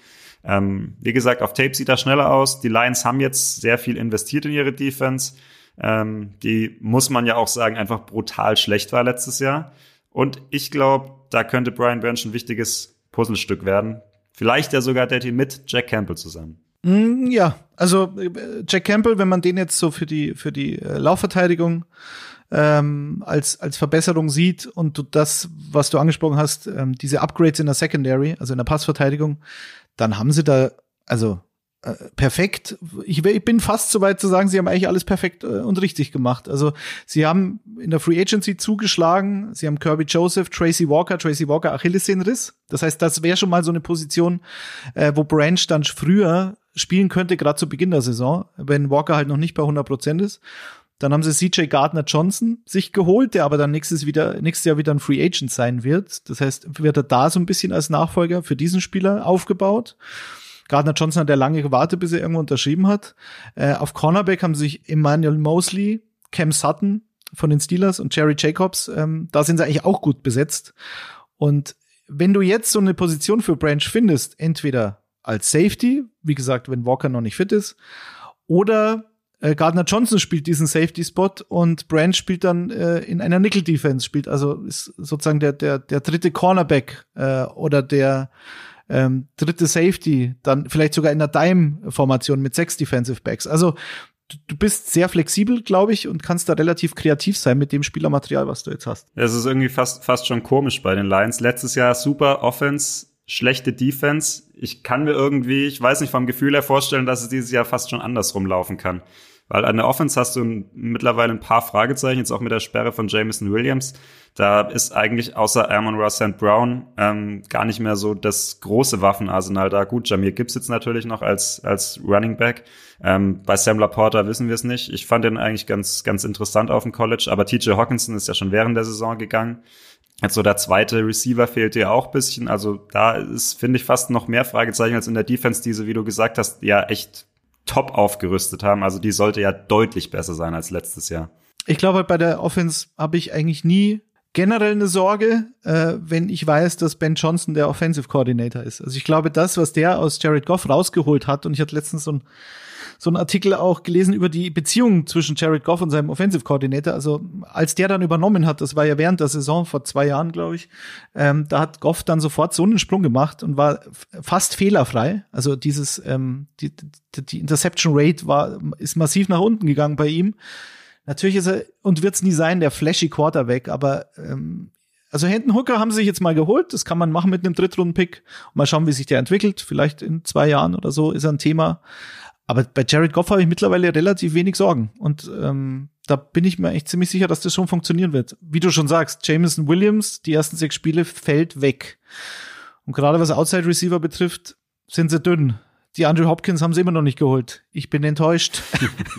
Ähm, wie gesagt, auf Tape sieht er schneller aus. Die Lions haben jetzt sehr viel investiert in ihre Defense. ähm, die muss man ja auch sagen, einfach brutal schlecht war letztes Jahr. Und ich glaube, da könnte Brian Branch ein wichtiges Puzzlestück werden. Vielleicht ja sogar Daddy mit Jack Campbell zusammen. Mm, ja, also äh, Jack Campbell, wenn man den jetzt so für die für die äh, Laufverteidigung ähm, als als Verbesserung sieht und du das, was du angesprochen hast, ähm, diese Upgrades in der Secondary, also in der Passverteidigung, dann haben sie da also äh, perfekt. Ich, ich, bin fast so weit zu sagen, sie haben eigentlich alles perfekt äh, und richtig gemacht. Also sie haben in der Free Agency zugeschlagen, sie haben Kirby Joseph, Tracy Walker, Tracy Walker Achillessehnenriss. Das heißt, das wäre schon mal so eine Position, äh, wo Branch dann früher spielen könnte, gerade zu Beginn der Saison, wenn Walker halt noch nicht bei 100 Prozent ist. Dann haben sie CJ Gardner Johnson sich geholt, der aber dann nächstes, wieder, nächstes Jahr wieder ein Free Agent sein wird. Das heißt, wird er da so ein bisschen als Nachfolger für diesen Spieler aufgebaut. Gardner Johnson hat ja lange gewartet, bis er irgendwo unterschrieben hat. Äh, auf Cornerback haben sich Emmanuel Mosley, Cam Sutton von den Steelers und Jerry Jacobs, ähm, da sind sie eigentlich auch gut besetzt. Und wenn du jetzt so eine Position für Branch findest, entweder als Safety, wie gesagt, wenn Walker noch nicht fit ist, oder äh, Gardner Johnson spielt diesen Safety-Spot und Branch spielt dann äh, in einer Nickel-Defense, spielt also ist sozusagen der, der, der dritte Cornerback äh, oder der ähm, dritte Safety, dann vielleicht sogar in der Dime-Formation mit sechs Defensive Backs. Also du bist sehr flexibel, glaube ich, und kannst da relativ kreativ sein mit dem Spielermaterial, was du jetzt hast. Es ist irgendwie fast, fast schon komisch bei den Lions. Letztes Jahr super Offense, schlechte Defense. Ich kann mir irgendwie, ich weiß nicht, vom Gefühl her vorstellen, dass es dieses Jahr fast schon andersrum laufen kann. Weil an der Offense hast du mittlerweile ein paar Fragezeichen, jetzt auch mit der Sperre von Jameson Williams. Da ist eigentlich außer Amon Ross St. Brown ähm, gar nicht mehr so das große Waffenarsenal da. Gut, Jamir Gibbs jetzt natürlich noch als, als Running Back. Ähm, bei Sam Laporta wissen wir es nicht. Ich fand den eigentlich ganz, ganz interessant auf dem College, aber TJ Hawkinson ist ja schon während der Saison gegangen. Jetzt so der zweite Receiver fehlt dir auch bisschen. Also da ist, finde ich, fast noch mehr Fragezeichen als in der Defense, diese, wie du gesagt hast, ja echt top aufgerüstet haben. Also die sollte ja deutlich besser sein als letztes Jahr. Ich glaube, bei der Offense habe ich eigentlich nie generell eine Sorge, äh, wenn ich weiß, dass Ben Johnson der Offensive Coordinator ist. Also ich glaube, das, was der aus Jared Goff rausgeholt hat, und ich hatte letztens so ein so einen Artikel auch gelesen über die Beziehung zwischen Jared Goff und seinem Offensive Coordinator. Also als der dann übernommen hat, das war ja während der Saison vor zwei Jahren, glaube ich, ähm, da hat Goff dann sofort so einen Sprung gemacht und war fast fehlerfrei. Also dieses ähm, die, die, die Interception Rate war ist massiv nach unten gegangen bei ihm. Natürlich ist er und wird es nie sein der flashy Quarterback, aber ähm, also Hendon Hooker haben sie sich jetzt mal geholt. Das kann man machen mit einem Drittrunden-Pick. Mal schauen, wie sich der entwickelt. Vielleicht in zwei Jahren oder so ist er ein Thema. Aber bei Jared Goff habe ich mittlerweile relativ wenig Sorgen. Und ähm, da bin ich mir echt ziemlich sicher, dass das schon funktionieren wird. Wie du schon sagst, Jameson Williams, die ersten sechs Spiele, fällt weg. Und gerade was Outside Receiver betrifft, sind sie dünn. Die Andrew Hopkins haben sie immer noch nicht geholt. Ich bin enttäuscht.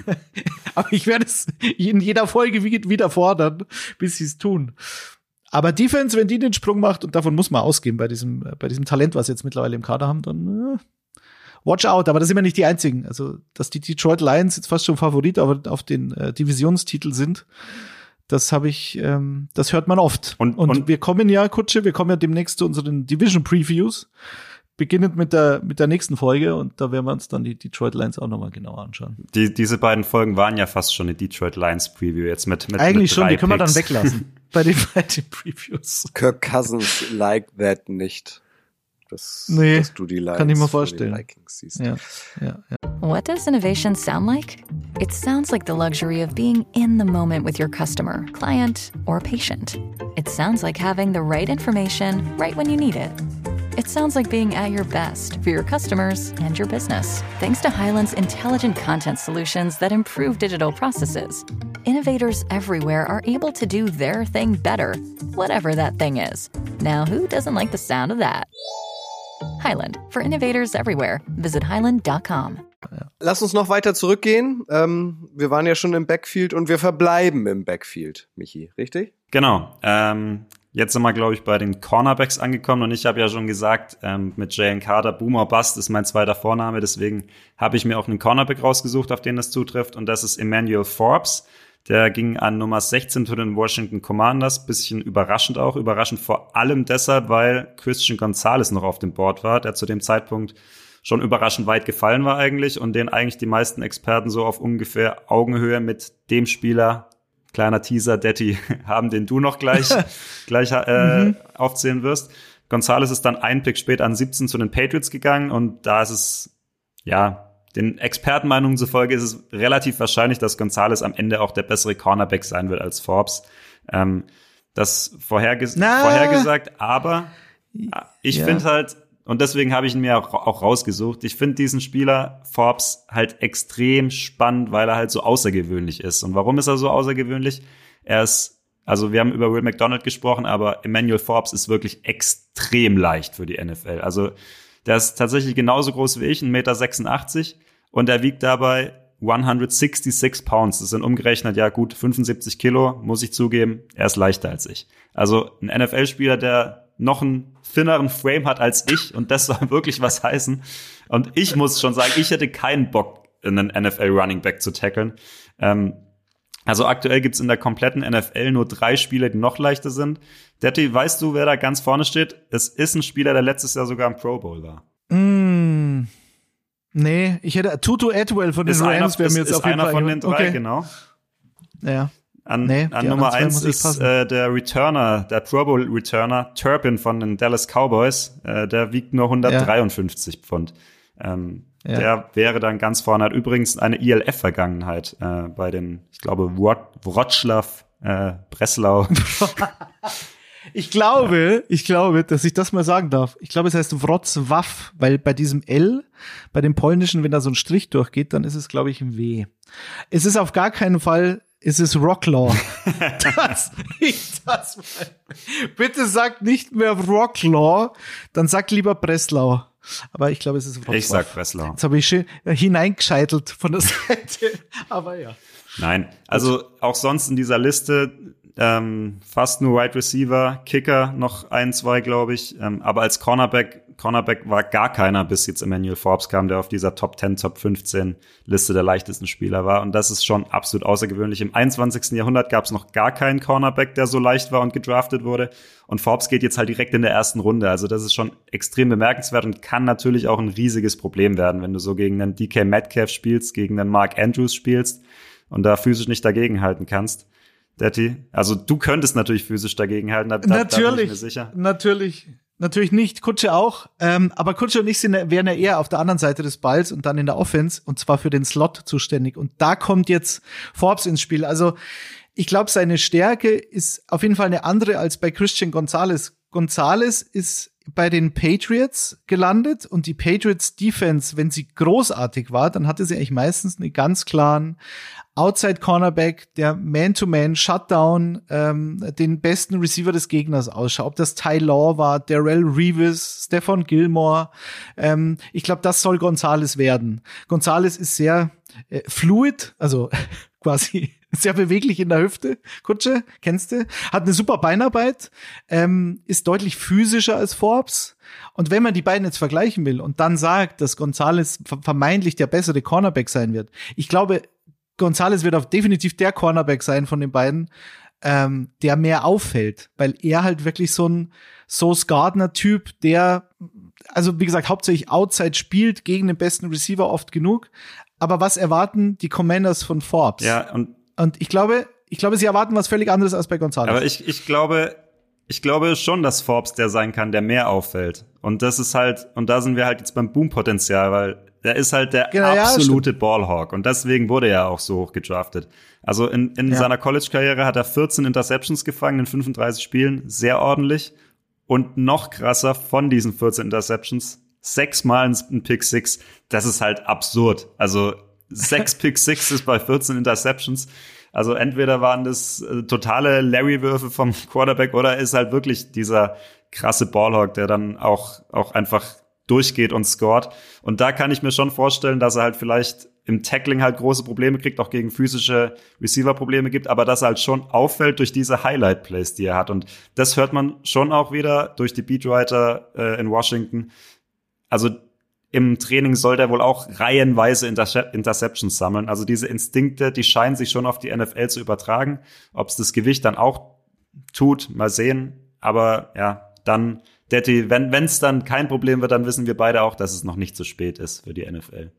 Aber ich werde es in jeder Folge wieder fordern, bis sie es tun. Aber Defense, wenn die den Sprung macht, und davon muss man ausgehen bei diesem, bei diesem Talent, was sie jetzt mittlerweile im Kader haben, dann äh, watch out, aber das sind wir nicht die einzigen. Also, dass die Detroit Lions jetzt fast schon Favorit auf, auf den äh, Divisionstitel sind, das habe ich, ähm, das hört man oft. Und, und, und wir kommen ja, Kutsche, wir kommen ja demnächst zu unseren Division Previews, beginnend mit der mit der nächsten Folge und da werden wir uns dann die Detroit Lions auch nochmal genauer anschauen. Die, diese beiden Folgen waren ja fast schon eine Detroit Lions Preview jetzt mit mit eigentlich mit schon, die können wir dann weglassen bei den, bei den Previews. Kirk Cousins like that nicht dass, nee, dass du die Lions kann ich mir vorstellen. Vikings siehst. Ja, ja, ja. What does innovation sound like? It sounds like the luxury of being in the moment with your customer, client, or patient. It sounds like having the right information right when you need it. It sounds like being at your best for your customers and your business. Thanks to Highland's intelligent content solutions that improve digital processes, innovators everywhere are able to do their thing better, whatever that thing is. Now, who doesn't like the sound of that? Highland, for innovators everywhere. Visit highland.com. Lass uns noch weiter zurückgehen. Ähm, wir waren ja schon im Backfield und wir verbleiben im Backfield, Michi, richtig? Genau. Ähm, jetzt sind wir, glaube ich, bei den Cornerbacks angekommen und ich habe ja schon gesagt, ähm, mit Jalen Carter, Boomer Bust ist mein zweiter Vorname, deswegen habe ich mir auch einen Cornerback rausgesucht, auf den das zutrifft und das ist Emmanuel Forbes. Der ging an Nummer 16 zu den Washington Commanders. Bisschen überraschend auch. Überraschend vor allem deshalb, weil Christian Gonzalez noch auf dem Board war, der zu dem Zeitpunkt schon überraschend weit gefallen war eigentlich und den eigentlich die meisten Experten so auf ungefähr Augenhöhe mit dem Spieler, kleiner Teaser, Detti, haben, den du noch gleich, gleich äh, mhm. aufzählen wirst. Gonzales ist dann ein Pick später an 17 zu den Patriots gegangen und da ist es, ja, den Expertenmeinungen zufolge ist es relativ wahrscheinlich, dass Gonzales am Ende auch der bessere Cornerback sein wird als Forbes. Ähm, das vorherges Na. vorhergesagt, aber ich ja. finde halt, und deswegen habe ich ihn mir auch, rausgesucht, ich finde diesen Spieler Forbes halt extrem spannend, weil er halt so außergewöhnlich ist. Und warum ist er so außergewöhnlich? Er ist, also wir haben über Will McDonald gesprochen, aber Emmanuel Forbes ist wirklich extrem leicht für die NFL. Also der ist tatsächlich genauso groß wie ich, 1,86 Meter, und er wiegt dabei 166 Pounds. Das sind umgerechnet ja gut 75 Kilo, muss ich zugeben. Er ist leichter als ich. Also ein NFL-Spieler, der noch einen thinneren Frame hat als ich und das soll wirklich was heißen. Und ich muss schon sagen, ich hätte keinen Bock, einen NFL Running Back zu tackeln. Ähm, also aktuell gibt's in der kompletten NFL nur drei Spieler, die noch leichter sind. Detti, weißt du, wer da ganz vorne steht? Es ist ein Spieler, der letztes Jahr sogar im Pro Bowl war. Mm. Nee, ich hätte Tutu Atwell von den ist Rams wäre mir jetzt ist auf jeden einer Fall von den drei, okay. genau. Ja. An, nee, an Nummer eins ist äh, der Returner, der Pro Bowl Returner, Turpin von den Dallas Cowboys. Äh, der wiegt nur 153 ja. Pfund. Ähm, ja. Der wäre dann ganz vorne. Hat übrigens eine ILF-Vergangenheit äh, bei den, ich glaube, Wroclaw, äh, Breslau. Ich glaube, ich glaube, dass ich das mal sagen darf. Ich glaube, es heißt Wrocław, weil bei diesem L, bei dem polnischen, wenn da so ein Strich durchgeht, dann ist es, glaube ich, ein W. Es ist auf gar keinen Fall, es ist Rocklaw. das, ich das mal. Bitte sagt nicht mehr Rocklaw, dann sagt lieber Breslau. Aber ich glaube, es ist Wrocław. Ich sag Breslau. Jetzt habe ich schön hineingescheitelt von der Seite. Aber ja. Nein, also auch sonst in dieser Liste ähm, fast nur Wide Receiver, Kicker noch ein, zwei, glaube ich. Ähm, aber als Cornerback, Cornerback war gar keiner, bis jetzt Emmanuel Forbes kam, der auf dieser Top 10, Top 15 Liste der leichtesten Spieler war. Und das ist schon absolut außergewöhnlich. Im 21. Jahrhundert gab es noch gar keinen Cornerback, der so leicht war und gedraftet wurde. Und Forbes geht jetzt halt direkt in der ersten Runde. Also das ist schon extrem bemerkenswert und kann natürlich auch ein riesiges Problem werden, wenn du so gegen einen DK Metcalf spielst, gegen einen Mark Andrews spielst und da physisch nicht dagegenhalten kannst. Detti? Also du könntest natürlich physisch dagegenhalten, da, natürlich, da bin ich mir sicher. Natürlich, natürlich nicht. Kutsche auch. Ähm, aber Kutsche und ich sind, wären ja eher auf der anderen Seite des Balls und dann in der Offense und zwar für den Slot zuständig. Und da kommt jetzt Forbes ins Spiel. Also ich glaube, seine Stärke ist auf jeden Fall eine andere als bei Christian Gonzalez. Gonzalez ist bei den Patriots gelandet und die Patriots Defense, wenn sie großartig war, dann hatte sie eigentlich meistens einen ganz klaren Outside Cornerback, der Man-to-Man Shutdown, ähm, den besten Receiver des Gegners ausschaut. Ob das Ty Law war, Darrell Reeves, Stefan Gilmore. Ähm, ich glaube, das soll Gonzales werden. Gonzales ist sehr äh, fluid, also quasi sehr beweglich in der Hüfte. Kutsche, kennst du? Hat eine super Beinarbeit, ähm, ist deutlich physischer als Forbes. Und wenn man die beiden jetzt vergleichen will und dann sagt, dass Gonzales vermeintlich der bessere Cornerback sein wird, ich glaube, Gonzalez wird auf definitiv der Cornerback sein von den beiden, ähm, der mehr auffällt, weil er halt wirklich so ein Sauce Gardner-Typ, der, also wie gesagt, hauptsächlich Outside spielt, gegen den besten Receiver oft genug. Aber was erwarten die Commanders von Forbes? Ja, und, und ich glaube, ich glaube, sie erwarten was völlig anderes als bei Gonzalez. Aber ich, ich glaube, ich glaube schon, dass Forbes der sein kann, der mehr auffällt. Und das ist halt, und da sind wir halt jetzt beim Boom-Potenzial, weil der ist halt der genau, absolute ja, Ballhawk und deswegen wurde er auch so hoch gedraftet. Also in, in ja. seiner College-Karriere hat er 14 Interceptions gefangen in 35 Spielen, sehr ordentlich. Und noch krasser von diesen 14 Interceptions, sechsmal ein Pick Six. Das ist halt absurd. Also sechs Pick Sixes bei 14 Interceptions. Also entweder waren das äh, totale Larry-Würfe vom Quarterback oder ist halt wirklich dieser krasse Ballhawk, der dann auch, auch einfach durchgeht und scored. Und da kann ich mir schon vorstellen, dass er halt vielleicht im Tackling halt große Probleme kriegt, auch gegen physische Receiver-Probleme gibt, aber dass er halt schon auffällt durch diese Highlight-Plays, die er hat. Und das hört man schon auch wieder durch die Beatwriter äh, in Washington. Also im Training soll der wohl auch reihenweise Intercep Interceptions sammeln. Also diese Instinkte, die scheinen sich schon auf die NFL zu übertragen. Ob es das Gewicht dann auch tut, mal sehen. Aber ja, dann Detti, wenn es dann kein Problem wird, dann wissen wir beide auch, dass es noch nicht zu spät ist für die NFL.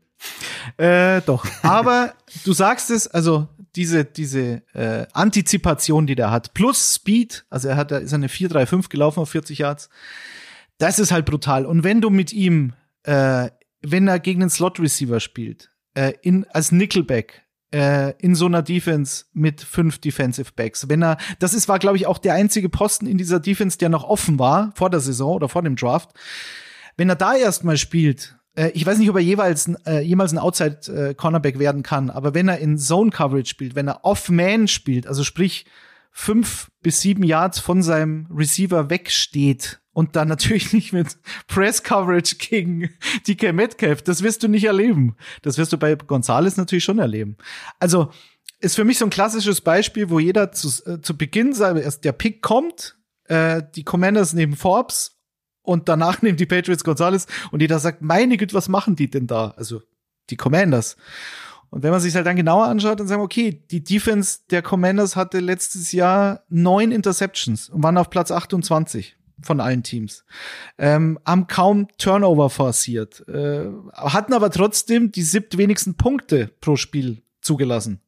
Äh, doch. Aber du sagst es, also diese, diese äh, Antizipation, die der hat, plus Speed, also er hat, da ist eine 4-3-5 gelaufen auf 40 Yards, das ist halt brutal. Und wenn du mit ihm, äh, wenn er gegen den Slot-Receiver spielt, äh, in, als Nickelback, äh, in so einer Defense mit fünf Defensive Backs. Wenn er, das ist, war, glaube ich, auch der einzige Posten in dieser Defense, der noch offen war vor der Saison oder vor dem Draft. Wenn er da erstmal spielt, äh, ich weiß nicht, ob er jeweils äh, jemals ein Outside äh, Cornerback werden kann, aber wenn er in Zone Coverage spielt, wenn er Off Man spielt, also sprich fünf bis sieben Yards von seinem Receiver wegsteht und dann natürlich nicht mit Press Coverage gegen DK Metcalf, das wirst du nicht erleben. Das wirst du bei Gonzales natürlich schon erleben. Also ist für mich so ein klassisches Beispiel, wo jeder zu, äh, zu Beginn erst der Pick kommt, äh, die Commanders neben Forbes und danach nehmen die Patriots Gonzales und jeder sagt, meine Güte, was machen die denn da? Also die Commanders. Und wenn man sich halt dann genauer anschaut, dann sagen wir, okay, die Defense der Commanders hatte letztes Jahr neun Interceptions und waren auf Platz 28 von allen Teams. Ähm, haben kaum Turnover forciert, äh, hatten aber trotzdem die siebt wenigsten Punkte pro Spiel zugelassen.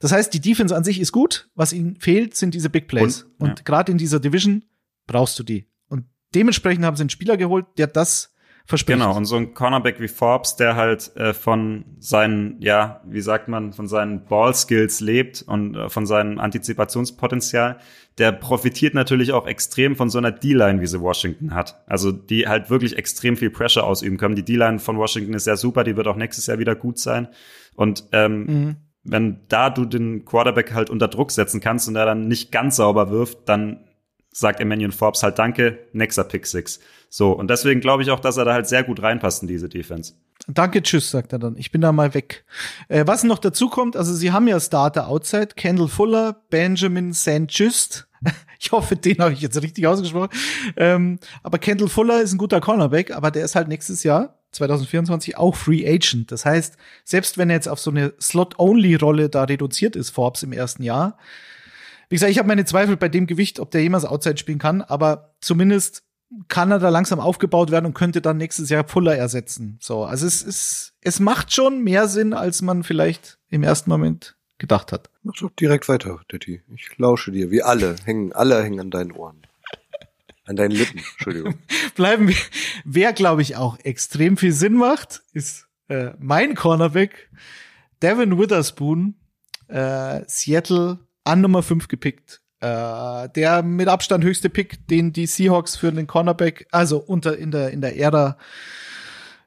Das heißt, die Defense an sich ist gut. Was ihnen fehlt, sind diese Big Plays. Und, ja. und gerade in dieser Division brauchst du die. Und dementsprechend haben sie einen Spieler geholt, der das verspricht. Genau, und so ein Cornerback wie Forbes, der halt äh, von seinen, ja, wie sagt man, von seinen Ball-Skills lebt und äh, von seinem Antizipationspotenzial, der profitiert natürlich auch extrem von so einer D-Line, wie sie Washington hat. Also die halt wirklich extrem viel Pressure ausüben können. Die D-Line von Washington ist sehr super, die wird auch nächstes Jahr wieder gut sein. Und ähm, mhm. wenn da du den Quarterback halt unter Druck setzen kannst und er dann nicht ganz sauber wirft, dann sagt Emmanuel Forbes halt Danke, nächster Pick Six. So, und deswegen glaube ich auch, dass er da halt sehr gut reinpasst in diese Defense. Danke, tschüss, sagt er dann. Ich bin da mal weg. Äh, was noch dazu kommt, also sie haben ja Starter outside, Kendall Fuller, Benjamin St. Just. Ich hoffe, den habe ich jetzt richtig ausgesprochen. Ähm, aber Kendall Fuller ist ein guter Cornerback, aber der ist halt nächstes Jahr 2024 auch Free Agent. Das heißt, selbst wenn er jetzt auf so eine Slot-Only-Rolle da reduziert ist, Forbes im ersten Jahr, wie gesagt, ich habe meine Zweifel bei dem Gewicht, ob der jemals Outside spielen kann, aber zumindest kann er da langsam aufgebaut werden und könnte dann nächstes Jahr Fuller ersetzen. So, also es ist, es macht schon mehr Sinn, als man vielleicht im ersten Moment gedacht hat. Mach doch direkt weiter, Detti. Ich lausche dir. Wir alle hängen, alle hängen an deinen Ohren. An deinen Lippen, Entschuldigung. Bleiben wir. Wer, glaube ich, auch extrem viel Sinn macht, ist äh, mein Cornerback, Devin Witherspoon, äh, Seattle an Nummer 5 gepickt. Äh, der mit Abstand höchste Pick, den die Seahawks für den Cornerback, also unter in der in der Ära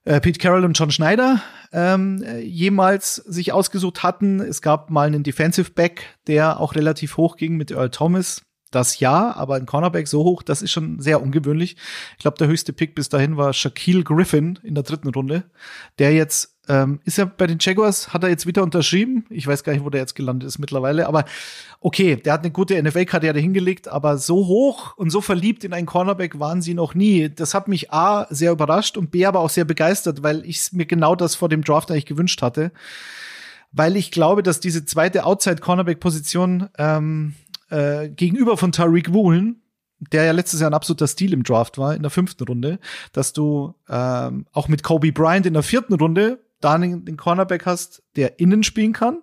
äh, Pete Carroll und John Schneider ähm, jemals sich ausgesucht hatten. Es gab mal einen Defensive Back, der auch relativ hoch ging mit Earl Thomas. Das ja, aber ein Cornerback so hoch, das ist schon sehr ungewöhnlich. Ich glaube, der höchste Pick bis dahin war Shaquille Griffin in der dritten Runde, der jetzt ähm, ist ja bei den Jaguars, hat er jetzt wieder unterschrieben. Ich weiß gar nicht, wo der jetzt gelandet ist mittlerweile. Aber okay, der hat eine gute NFL-Karriere hingelegt, aber so hoch und so verliebt in einen Cornerback waren sie noch nie. Das hat mich A, sehr überrascht und B, aber auch sehr begeistert, weil ich mir genau das vor dem Draft eigentlich gewünscht hatte. Weil ich glaube, dass diese zweite Outside-Cornerback-Position ähm, äh, gegenüber von Tariq Woolen, der ja letztes Jahr ein absoluter Stil im Draft war, in der fünften Runde, dass du ähm, auch mit Kobe Bryant in der vierten Runde da den, den Cornerback hast, der innen spielen kann.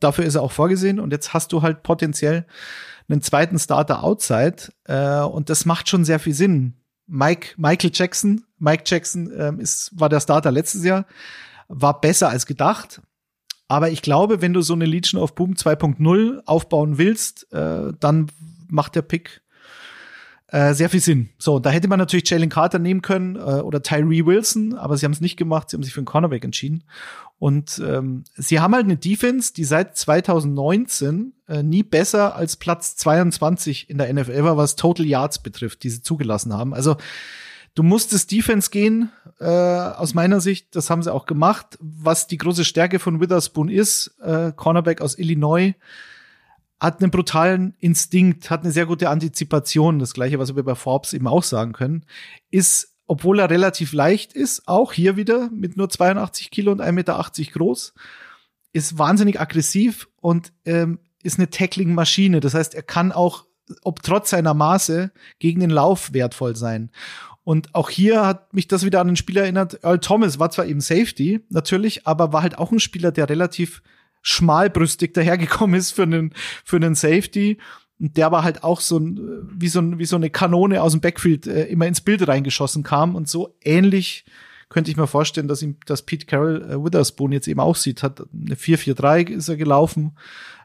Dafür ist er auch vorgesehen. Und jetzt hast du halt potenziell einen zweiten Starter outside. Äh, und das macht schon sehr viel Sinn. Mike, Michael Jackson, Mike Jackson ähm, ist, war der Starter letztes Jahr, war besser als gedacht. Aber ich glaube, wenn du so eine Legion of Boom 2.0 aufbauen willst, äh, dann macht der Pick äh, sehr viel Sinn. So, da hätte man natürlich Jalen Carter nehmen können äh, oder Tyree Wilson, aber sie haben es nicht gemacht, sie haben sich für einen Cornerback entschieden. Und ähm, sie haben halt eine Defense, die seit 2019 äh, nie besser als Platz 22 in der NFL war, was Total Yards betrifft, die sie zugelassen haben. Also du musstest Defense gehen, äh, aus meiner Sicht, das haben sie auch gemacht. Was die große Stärke von Witherspoon ist, äh, Cornerback aus Illinois, hat einen brutalen Instinkt, hat eine sehr gute Antizipation, das gleiche, was wir bei Forbes eben auch sagen können, ist, obwohl er relativ leicht ist, auch hier wieder mit nur 82 Kilo und 1,80 Meter groß, ist wahnsinnig aggressiv und ähm, ist eine Tackling-Maschine. Das heißt, er kann auch ob trotz seiner Maße gegen den Lauf wertvoll sein. Und auch hier hat mich das wieder an einen Spieler erinnert. Earl Thomas war zwar eben Safety, natürlich, aber war halt auch ein Spieler, der relativ schmalbrüstig dahergekommen ist für einen, für einen Safety. Und der war halt auch so ein, wie so, ein, wie so eine Kanone aus dem Backfield äh, immer ins Bild reingeschossen kam. Und so ähnlich könnte ich mir vorstellen, dass ihm, dass Pete Carroll äh, Witherspoon jetzt eben auch sieht. Hat eine 4-4-3 ist er gelaufen.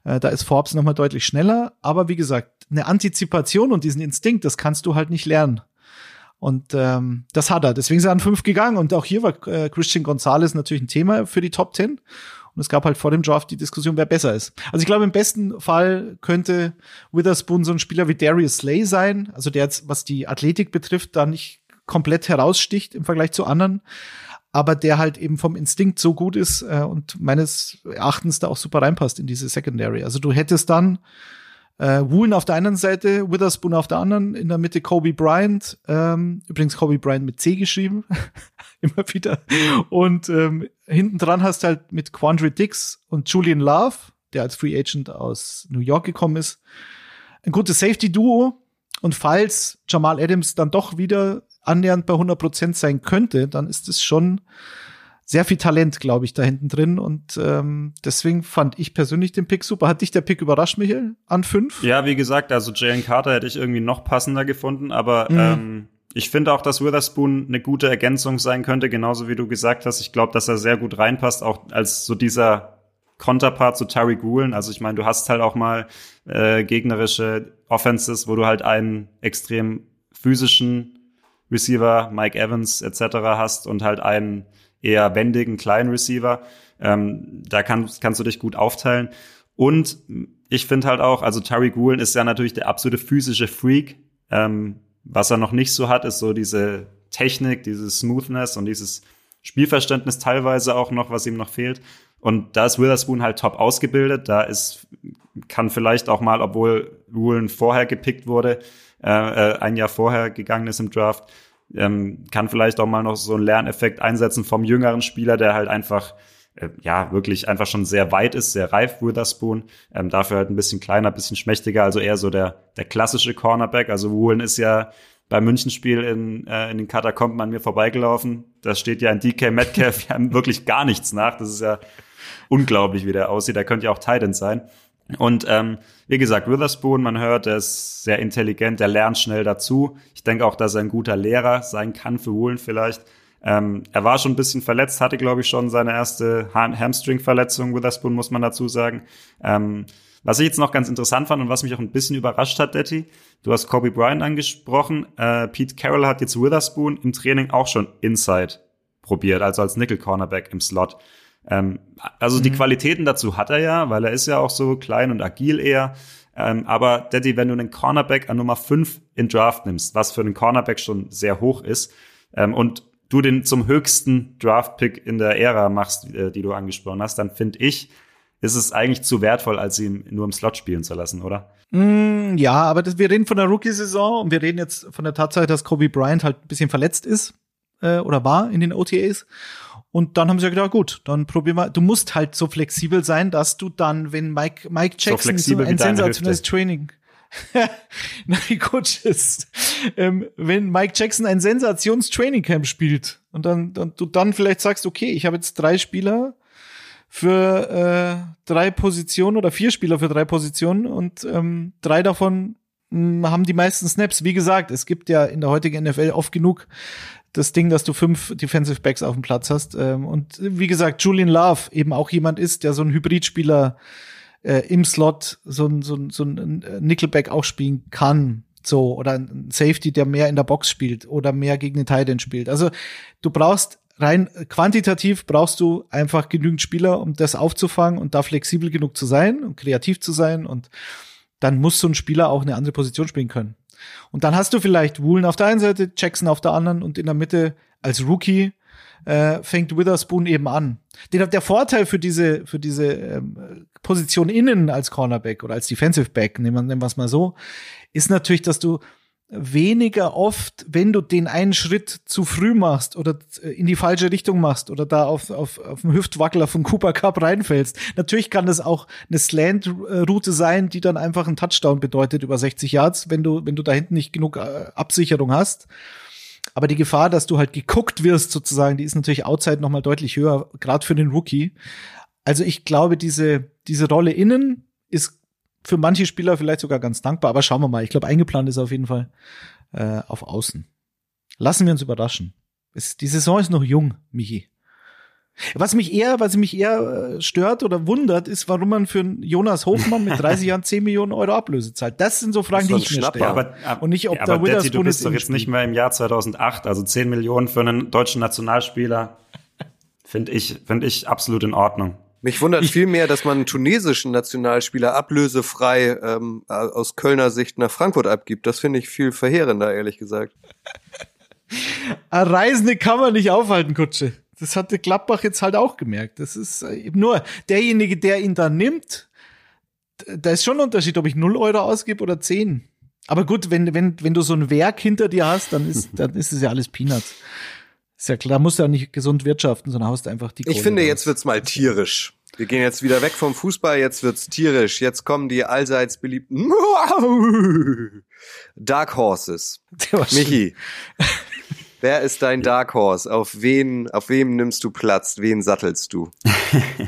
Äh, da ist Forbes nochmal deutlich schneller. Aber wie gesagt, eine Antizipation und diesen Instinkt, das kannst du halt nicht lernen. Und ähm, das hat er. Deswegen ist er an fünf gegangen. Und auch hier war äh, Christian Gonzalez natürlich ein Thema für die Top Ten. Und es gab halt vor dem Draft die Diskussion, wer besser ist. Also ich glaube, im besten Fall könnte Witherspoon so ein Spieler wie Darius Slay sein. Also der jetzt, was die Athletik betrifft, da nicht komplett heraussticht im Vergleich zu anderen. Aber der halt eben vom Instinkt so gut ist äh, und meines Erachtens da auch super reinpasst in diese Secondary. Also du hättest dann äh, Woolen auf der einen Seite, Witherspoon auf der anderen, in der Mitte Kobe Bryant, ähm, übrigens Kobe Bryant mit C geschrieben, immer wieder. Und ähm, hinten dran hast du halt mit Quandre Dix und Julian Love, der als Free Agent aus New York gekommen ist, ein gutes Safety-Duo. Und falls Jamal Adams dann doch wieder annähernd bei 100 Prozent sein könnte, dann ist es schon sehr viel Talent, glaube ich, da hinten drin. Und ähm, deswegen fand ich persönlich den Pick super. Hat dich der Pick überrascht, Michael, an fünf? Ja, wie gesagt, also Jalen Carter hätte ich irgendwie noch passender gefunden, aber mhm. ähm, ich finde auch, dass Witherspoon eine gute Ergänzung sein könnte, genauso wie du gesagt hast. Ich glaube, dass er sehr gut reinpasst, auch als so dieser Konterpart zu Tyreek Woolen. Also ich meine, du hast halt auch mal äh, gegnerische Offenses, wo du halt einen extrem physischen Receiver, Mike Evans etc. hast und halt einen eher wendigen kleinen Receiver. Ähm, da kann, kannst du dich gut aufteilen. Und ich finde halt auch, also Tariq Woolen ist ja natürlich der absolute physische Freak. Ähm, was er noch nicht so hat, ist so diese Technik, dieses Smoothness und dieses Spielverständnis teilweise auch noch, was ihm noch fehlt. Und da ist Witherspoon halt top ausgebildet. Da ist, kann vielleicht auch mal, obwohl Woolen vorher gepickt wurde, äh, äh ein Jahr vorher gegangen ist im Draft, ähm, kann vielleicht auch mal noch so einen Lerneffekt einsetzen vom jüngeren Spieler, der halt einfach äh, ja wirklich einfach schon sehr weit ist, sehr reif Witherspoon, ähm, dafür halt ein bisschen kleiner, ein bisschen schmächtiger, also eher so der der klassische Cornerback. Also Woolen ist ja beim Münchenspiel in, äh, in den Katakomben an mir vorbeigelaufen. Da steht ja ein DK Metcalf ja wirklich gar nichts nach. Das ist ja unglaublich, wie der aussieht. Der könnte ja auch Titan sein. Und ähm, wie gesagt, Witherspoon, man hört, er ist sehr intelligent, er lernt schnell dazu. Ich denke auch, dass er ein guter Lehrer sein kann für Woolen vielleicht. Ähm, er war schon ein bisschen verletzt, hatte, glaube ich, schon seine erste Hamstring-Verletzung, Witherspoon, muss man dazu sagen. Ähm, was ich jetzt noch ganz interessant fand und was mich auch ein bisschen überrascht hat, Detti, du hast Kobe Bryant angesprochen. Äh, Pete Carroll hat jetzt Witherspoon im Training auch schon Inside probiert, also als Nickel-Cornerback im Slot. Ähm, also mhm. die Qualitäten dazu hat er ja, weil er ist ja auch so klein und agil eher. Ähm, aber Daddy, wenn du einen Cornerback an Nummer 5 in Draft nimmst, was für einen Cornerback schon sehr hoch ist, ähm, und du den zum höchsten Draft-Pick in der Ära machst, äh, die du angesprochen hast, dann finde ich, ist es eigentlich zu wertvoll, als ihn nur im Slot spielen zu lassen, oder? Mm, ja, aber das, wir reden von der Rookie-Saison und wir reden jetzt von der Tatsache, dass Kobe Bryant halt ein bisschen verletzt ist äh, oder war in den OTAs. Und dann haben sie ja gedacht, gut, dann probier mal. Du musst halt so flexibel sein, dass du dann, wenn Mike, Mike Jackson so, so ein sensationelles Training. Nein, Coaches. Ähm, wenn Mike Jackson ein Sensations-Training-Camp spielt und dann, dann du dann vielleicht sagst, okay, ich habe jetzt drei Spieler für äh, drei Positionen oder vier Spieler für drei Positionen und ähm, drei davon hm, haben die meisten Snaps. Wie gesagt, es gibt ja in der heutigen NFL oft genug das Ding, dass du fünf Defensive Backs auf dem Platz hast. Ähm, und wie gesagt, Julian Love eben auch jemand ist, der so ein Hybridspieler äh, im Slot, so ein, so ein, so ein Nickelback auch spielen kann. So, oder ein Safety, der mehr in der Box spielt oder mehr gegen den Titan spielt. Also du brauchst rein quantitativ brauchst du einfach genügend Spieler, um das aufzufangen und da flexibel genug zu sein und kreativ zu sein und dann muss so ein Spieler auch eine andere Position spielen können. Und dann hast du vielleicht Woolen auf der einen Seite, Jackson auf der anderen und in der Mitte als Rookie äh, fängt Witherspoon eben an. Der, der Vorteil für diese, für diese ähm, Position innen als Cornerback oder als Defensive Back, nehmen wir es mal so, ist natürlich, dass du weniger oft, wenn du den einen Schritt zu früh machst oder in die falsche Richtung machst oder da auf, auf, auf dem Hüftwackler von Cooper Cup reinfällst. Natürlich kann das auch eine Slant-Route sein, die dann einfach einen Touchdown bedeutet über 60 Yards, wenn du, wenn du da hinten nicht genug äh, Absicherung hast. Aber die Gefahr, dass du halt geguckt wirst sozusagen, die ist natürlich outside noch mal deutlich höher, gerade für den Rookie. Also ich glaube, diese, diese Rolle innen ist für manche Spieler vielleicht sogar ganz dankbar, aber schauen wir mal. Ich glaube, eingeplant ist auf jeden Fall äh, auf Außen. Lassen wir uns überraschen. Es, die Saison ist noch jung, Michi. Was mich eher, was mich eher äh, stört oder wundert, ist, warum man für Jonas Hofmann mit 30 Jahren 10 Millionen Euro Ablöse zahlt. Das sind so Fragen, die ich mir stelle. Aber, aber, und nicht, ob ja, da aber Detti, du bist doch jetzt nicht mehr im Jahr 2008, also 10 Millionen für einen deutschen Nationalspieler, finde ich, finde ich absolut in Ordnung. Mich wundert viel mehr, dass man einen tunesischen Nationalspieler ablösefrei ähm, aus Kölner Sicht nach Frankfurt abgibt. Das finde ich viel verheerender, ehrlich gesagt. Reisende kann man nicht aufhalten, Kutsche. Das hatte Gladbach jetzt halt auch gemerkt. Das ist äh, eben nur derjenige, der ihn dann nimmt. Da ist schon ein Unterschied, ob ich 0 Euro ausgebe oder 10. Aber gut, wenn, wenn, wenn du so ein Werk hinter dir hast, dann ist, dann ist es ja alles Peanuts. Ist ja klar, musst du ja nicht gesund wirtschaften, sondern haust einfach die Kohle Ich finde, raus. jetzt wird's mal tierisch. Wir gehen jetzt wieder weg vom Fußball, jetzt wird's tierisch. Jetzt kommen die allseits beliebten Dark Horses. Michi, wer ist dein Dark Horse? Auf wen, auf wem nimmst du Platz? Wen sattelst du?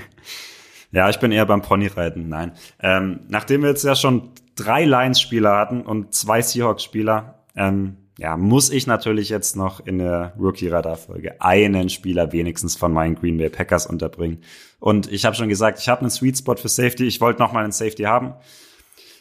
ja, ich bin eher beim Ponyreiten. Nein. Ähm, nachdem wir jetzt ja schon drei Lions-Spieler hatten und zwei Seahawks-Spieler, ähm, ja, muss ich natürlich jetzt noch in der Rookie-Radar-Folge einen Spieler wenigstens von meinen Green Bay Packers unterbringen. Und ich habe schon gesagt, ich habe einen Sweet Spot für Safety. Ich wollte noch mal einen Safety haben.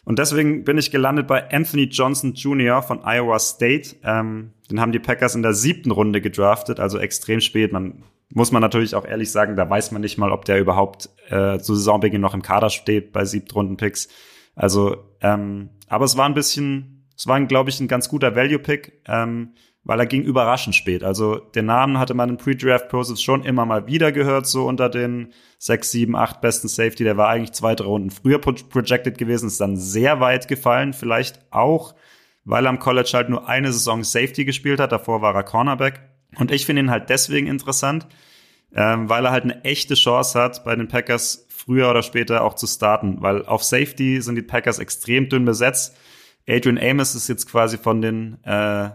Und deswegen bin ich gelandet bei Anthony Johnson Jr. von Iowa State. Ähm, den haben die Packers in der siebten Runde gedraftet, also extrem spät. Man muss man natürlich auch ehrlich sagen, da weiß man nicht mal, ob der überhaupt äh, zu Saisonbeginn noch im Kader steht bei Siebtrunden-Picks. Also, ähm, aber es war ein bisschen es war, glaube ich, ein ganz guter Value-Pick, ähm, weil er ging überraschend spät. Also den Namen hatte man im Pre-Draft-Process schon immer mal wieder gehört, so unter den sechs, sieben, acht besten Safety. Der war eigentlich zwei, drei Runden früher projected gewesen, ist dann sehr weit gefallen. Vielleicht auch, weil er am College halt nur eine Saison Safety gespielt hat. Davor war er Cornerback. Und ich finde ihn halt deswegen interessant, ähm, weil er halt eine echte Chance hat, bei den Packers früher oder später auch zu starten. Weil auf Safety sind die Packers extrem dünn besetzt. Adrian Amos ist jetzt quasi von den äh,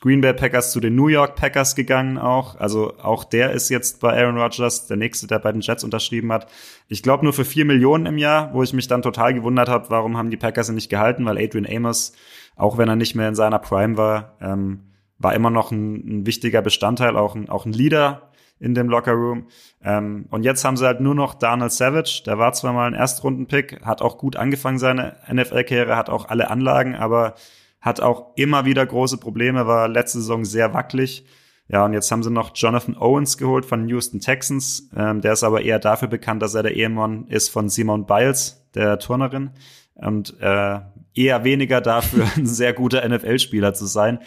Green Bay Packers zu den New York Packers gegangen auch. Also auch der ist jetzt bei Aaron Rodgers, der nächste, der bei den Jets unterschrieben hat. Ich glaube nur für vier Millionen im Jahr, wo ich mich dann total gewundert habe, warum haben die Packers ihn nicht gehalten, weil Adrian Amos, auch wenn er nicht mehr in seiner Prime war, ähm, war immer noch ein, ein wichtiger Bestandteil, auch ein, auch ein Leader in dem Lockerroom. Ähm, und jetzt haben sie halt nur noch Daniel Savage. Der war zwar mal ein Erstrundenpick, hat auch gut angefangen seine NFL-Karriere, hat auch alle Anlagen, aber hat auch immer wieder große Probleme, war letzte Saison sehr wackelig. Ja, und jetzt haben sie noch Jonathan Owens geholt von Houston Texans. Ähm, der ist aber eher dafür bekannt, dass er der Ehemann ist von Simone Biles, der Turnerin. Und äh, eher weniger dafür, ein sehr guter NFL-Spieler zu sein.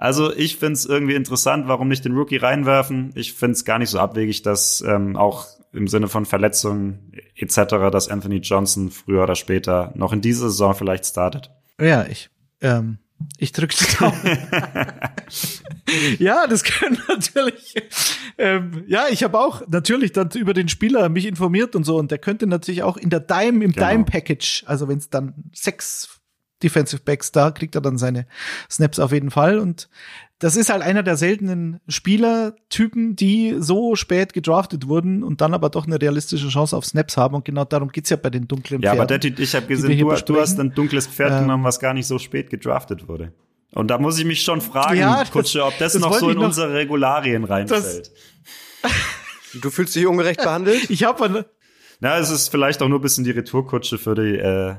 Also ich finde es irgendwie interessant, warum nicht den Rookie reinwerfen. Ich finde es gar nicht so abwegig, dass ähm, auch im Sinne von Verletzungen etc., dass Anthony Johnson früher oder später noch in dieser Saison vielleicht startet. Ja, ich ähm, ich drücke die Daumen. ja, das können natürlich. Ähm, ja, ich habe auch natürlich dann über den Spieler mich informiert und so und der könnte natürlich auch in der Dime im genau. Dime Package, also wenn es dann sechs Defensive Backs da, kriegt er dann seine Snaps auf jeden Fall. Und das ist halt einer der seltenen Spielertypen, die so spät gedraftet wurden und dann aber doch eine realistische Chance auf Snaps haben. Und genau darum geht's ja bei den dunklen Pferden. Ja, aber Detti, ich habe gesehen, du, du, hast ein dunkles Pferd ähm, genommen, was gar nicht so spät gedraftet wurde. Und da muss ich mich schon fragen, ja, Kutsche, ob das, das noch so in noch, unsere Regularien reinfällt. du fühlst dich ungerecht behandelt? Ich habe Na, es ist vielleicht auch nur ein bisschen die Retourkutsche für die äh,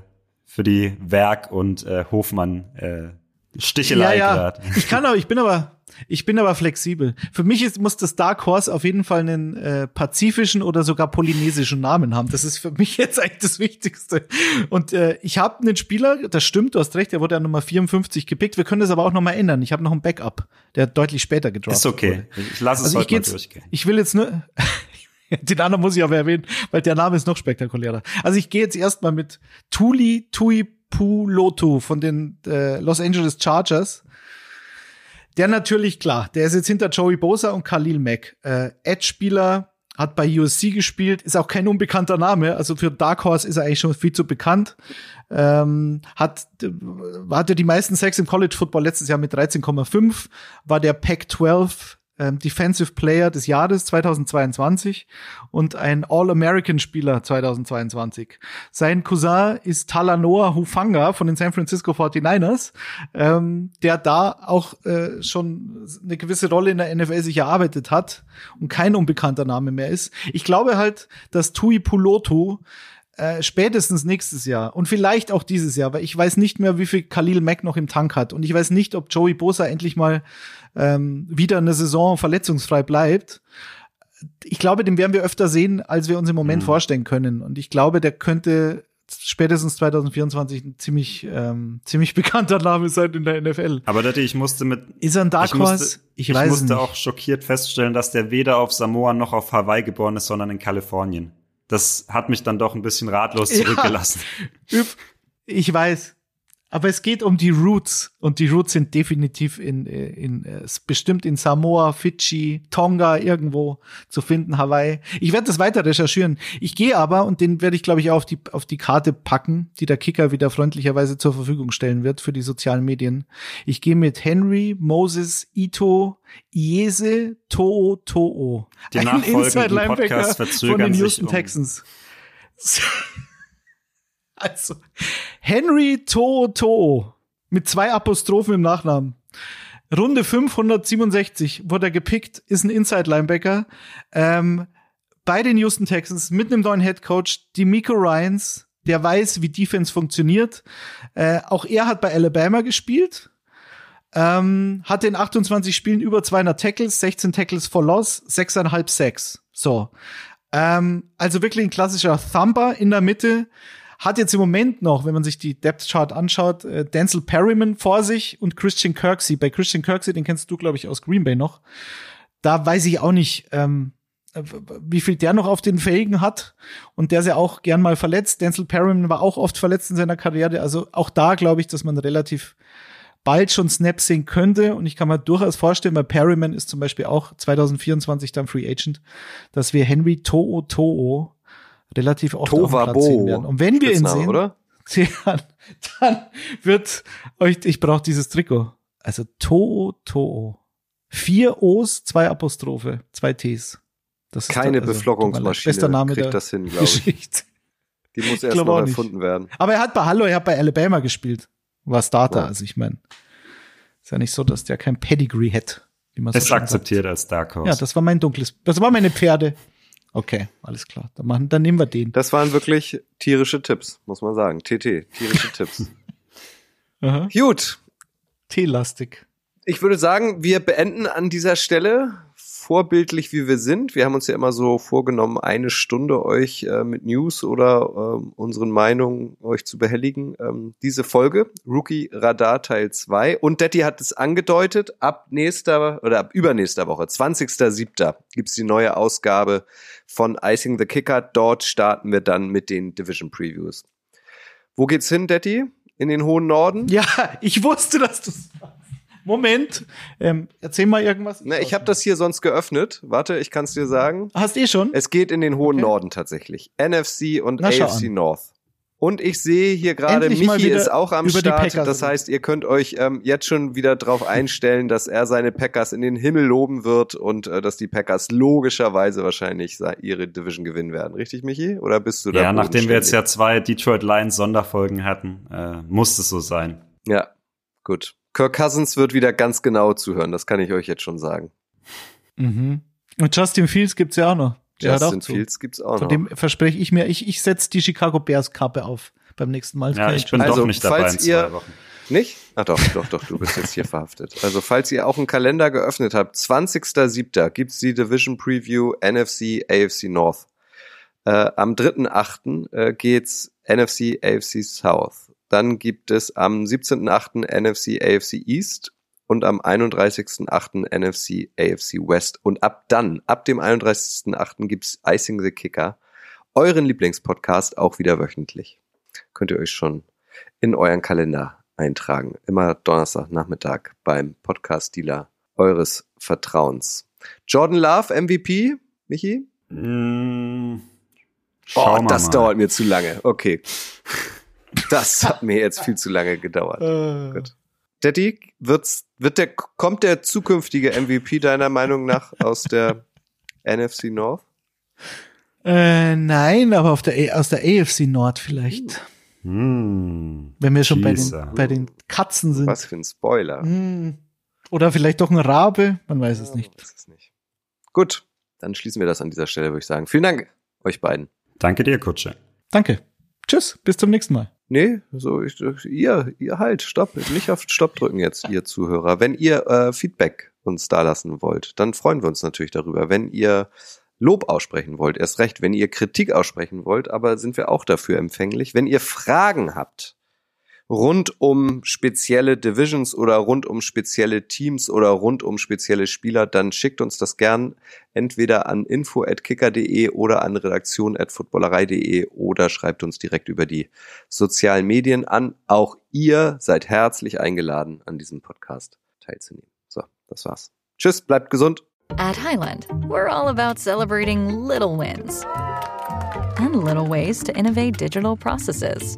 für die Werk und äh, Hofmann äh, Stichelei ja, ja. gerade. Ich kann aber, ich bin aber, ich bin aber flexibel. Für mich ist, muss das Dark Horse auf jeden Fall einen äh, pazifischen oder sogar polynesischen Namen haben. Das ist für mich jetzt eigentlich das Wichtigste. Und äh, ich habe einen Spieler, das stimmt, du hast recht, der wurde ja Nummer 54 gepickt. Wir können das aber auch noch mal ändern. Ich habe noch einen Backup, der deutlich später gedraftet Ist okay. Wurde. Ich lasse es also heute mal durchgehen. Ich will jetzt nur, Den anderen muss ich aber erwähnen, weil der Name ist noch spektakulärer. Also ich gehe jetzt erstmal mit Tuli Tui Pulotu von den äh, Los Angeles Chargers. Der natürlich, klar, der ist jetzt hinter Joey Bosa und Khalil Mack. Äh, Edge-Spieler, hat bei USC gespielt, ist auch kein unbekannter Name. Also für Dark Horse ist er eigentlich schon viel zu bekannt. Ähm, hat, hatte die meisten Sex im College Football letztes Jahr mit 13,5, war der Pac-12 ähm, Defensive Player des Jahres 2022 und ein All-American-Spieler 2022. Sein Cousin ist Talanoa Hufanga von den San Francisco 49ers, ähm, der da auch äh, schon eine gewisse Rolle in der NFL sich erarbeitet hat und kein unbekannter Name mehr ist. Ich glaube halt, dass Tui Pulotu äh, spätestens nächstes Jahr und vielleicht auch dieses Jahr, weil ich weiß nicht mehr, wie viel Khalil Mack noch im Tank hat und ich weiß nicht, ob Joey Bosa endlich mal ähm, wieder eine Saison verletzungsfrei bleibt. Ich glaube, den werden wir öfter sehen, als wir uns im Moment mhm. vorstellen können. Und ich glaube, der könnte spätestens 2024 ein ziemlich ähm, ziemlich bekannter Name sein in der NFL. Aber Dati, ich musste mit ist er ein Dark Horse? Ich, ich, weiß ich musste nicht. auch schockiert feststellen, dass der weder auf Samoa noch auf Hawaii geboren ist, sondern in Kalifornien. Das hat mich dann doch ein bisschen ratlos zurückgelassen. Ja, ich weiß. Aber es geht um die Roots und die Roots sind definitiv in, in, in bestimmt in Samoa, Fidschi, Tonga irgendwo zu finden, Hawaii. Ich werde das weiter recherchieren. Ich gehe aber und den werde ich glaube ich auch auf die auf die Karte packen, die der Kicker wieder freundlicherweise zur Verfügung stellen wird für die sozialen Medien. Ich gehe mit Henry Moses Ito Iese To'o To'o. Die nachfolgenden Podcasts verzögern von den Houston um Texans. Also, Henry Toto mit zwei Apostrophen im Nachnamen. Runde 567 wurde er gepickt, ist ein Inside-Linebacker. Ähm, bei den Houston Texans mit einem neuen Head Coach, D'Amico Ryans, der weiß, wie Defense funktioniert. Äh, auch er hat bei Alabama gespielt. Ähm, hatte in 28 Spielen über 200 Tackles, 16 Tackles for Loss, 6,5 Sacks. So. Ähm, also wirklich ein klassischer Thumper in der Mitte hat jetzt im Moment noch, wenn man sich die Depth Chart anschaut, äh, Denzel Perryman vor sich und Christian Kirksey. Bei Christian Kirksey, den kennst du, glaube ich, aus Green Bay noch. Da weiß ich auch nicht, ähm, wie viel der noch auf den Fähigen hat. Und der ist ja auch gern mal verletzt. Denzel Perryman war auch oft verletzt in seiner Karriere. Also auch da glaube ich, dass man relativ bald schon Snaps sehen könnte. Und ich kann mir durchaus vorstellen, weil Perryman ist zum Beispiel auch 2024 dann Free Agent, dass wir Henry To'o To'o relativ oft Tova auf sehen werden. Und wenn wir ihn sehen, oder? Dann, dann wird euch, ich brauche dieses Trikot. Also To'o To'o. Vier O's, zwei Apostrophe, zwei T's. Das ist Keine also, Beflockungsmaschine bester Name kriegt der das hin, glaube ich. Die muss erst noch erfunden werden. Aber er hat bei Hallo, er hat bei Alabama gespielt. War Starter, wow. also ich meine, ist ja nicht so, dass der kein Pedigree hätte. Wie man es so akzeptiert sagt. als Dark Horse. Ja, das war mein dunkles, das war meine Pferde. Okay, alles klar. Dann, machen, dann nehmen wir den. Das waren wirklich tierische Tipps, muss man sagen. TT, tierische Tipps. Aha. Gut. T-lastig. Ich würde sagen, wir beenden an dieser Stelle vorbildlich wie wir sind. Wir haben uns ja immer so vorgenommen, eine Stunde euch äh, mit News oder äh, unseren Meinungen euch zu behelligen. Ähm, diese Folge, Rookie Radar Teil 2. Und Detti hat es angedeutet, ab nächster oder ab übernächster Woche, 20.07. gibt's die neue Ausgabe von Icing the Kicker. Dort starten wir dann mit den Division Previews. Wo geht's hin, Detti? In den hohen Norden? Ja, ich wusste, dass du Moment, ähm, erzähl mal irgendwas. Na, ich habe das hier sonst geöffnet. Warte, ich kann es dir sagen. Hast eh schon? Es geht in den hohen okay. Norden tatsächlich. NFC und Na, AFC North. Und ich sehe hier gerade, Michi ist auch am Start. Das heißt, ihr könnt euch ähm, jetzt schon wieder drauf einstellen, dass er seine Packers in den Himmel loben wird und äh, dass die Packers logischerweise wahrscheinlich ihre Division gewinnen werden. Richtig, Michi? Oder bist du da? Ja, nachdem wir jetzt ja zwei Detroit Lions Sonderfolgen hatten, äh, muss es so sein. Ja, gut. Kirk Cousins wird wieder ganz genau zuhören, das kann ich euch jetzt schon sagen. Mhm. Und Justin Fields gibt's ja auch noch. Der Justin Fields gibt's auch Von noch. Von dem verspreche ich mir, ich, ich setze die Chicago Bears Kappe auf beim nächsten Mal. Ja, ich bin also, doch nicht dabei in zwei ihr, Wochen. Nicht? Ach doch, doch, doch, du bist jetzt hier verhaftet. Also falls ihr auch einen Kalender geöffnet habt, 20.07. gibt's die Division Preview NFC, AFC North. Äh, am 3.8. Äh, geht's NFC, AFC South. Dann gibt es am 17.8. NFC AFC East und am 31.8. NFC AFC West. Und ab dann, ab dem 31.8. gibt's Icing the Kicker, euren Lieblingspodcast, auch wieder wöchentlich. Könnt ihr euch schon in euren Kalender eintragen. Immer Donnerstagnachmittag beim Podcast-Dealer eures Vertrauens. Jordan Love, MVP, Michi? Mm, oh, das mal. dauert mir zu lange. Okay. Das hat mir jetzt viel zu lange gedauert. Uh. Gut. Daddy, wird's, wird der, kommt der zukünftige MVP deiner Meinung nach aus der NFC North? Äh, nein, aber auf der, aus der AFC Nord vielleicht. Hm. Wenn wir schon bei den, bei den Katzen sind. Was für ein Spoiler. Hm. Oder vielleicht doch ein Rabe, man weiß es nicht. Weiß es nicht. Gut, dann schließen wir das an dieser Stelle, würde ich sagen. Vielen Dank euch beiden. Danke dir, Kutsche. Danke. Tschüss, bis zum nächsten Mal. Nee, so ich, ihr, ihr halt, stopp, nicht auf Stopp drücken jetzt, ihr Zuhörer. Wenn ihr äh, Feedback uns da lassen wollt, dann freuen wir uns natürlich darüber. Wenn ihr Lob aussprechen wollt, erst recht, wenn ihr Kritik aussprechen wollt, aber sind wir auch dafür empfänglich. Wenn ihr Fragen habt, rund um spezielle Divisions oder rund um spezielle Teams oder rund um spezielle Spieler, dann schickt uns das gern entweder an info@kicker.de oder an redaktion@footballerei.de oder schreibt uns direkt über die sozialen Medien an. Auch ihr seid herzlich eingeladen, an diesem Podcast teilzunehmen. So, das war's. Tschüss, bleibt gesund. At Highland, we're all about celebrating little wins and little ways to innovate digital processes.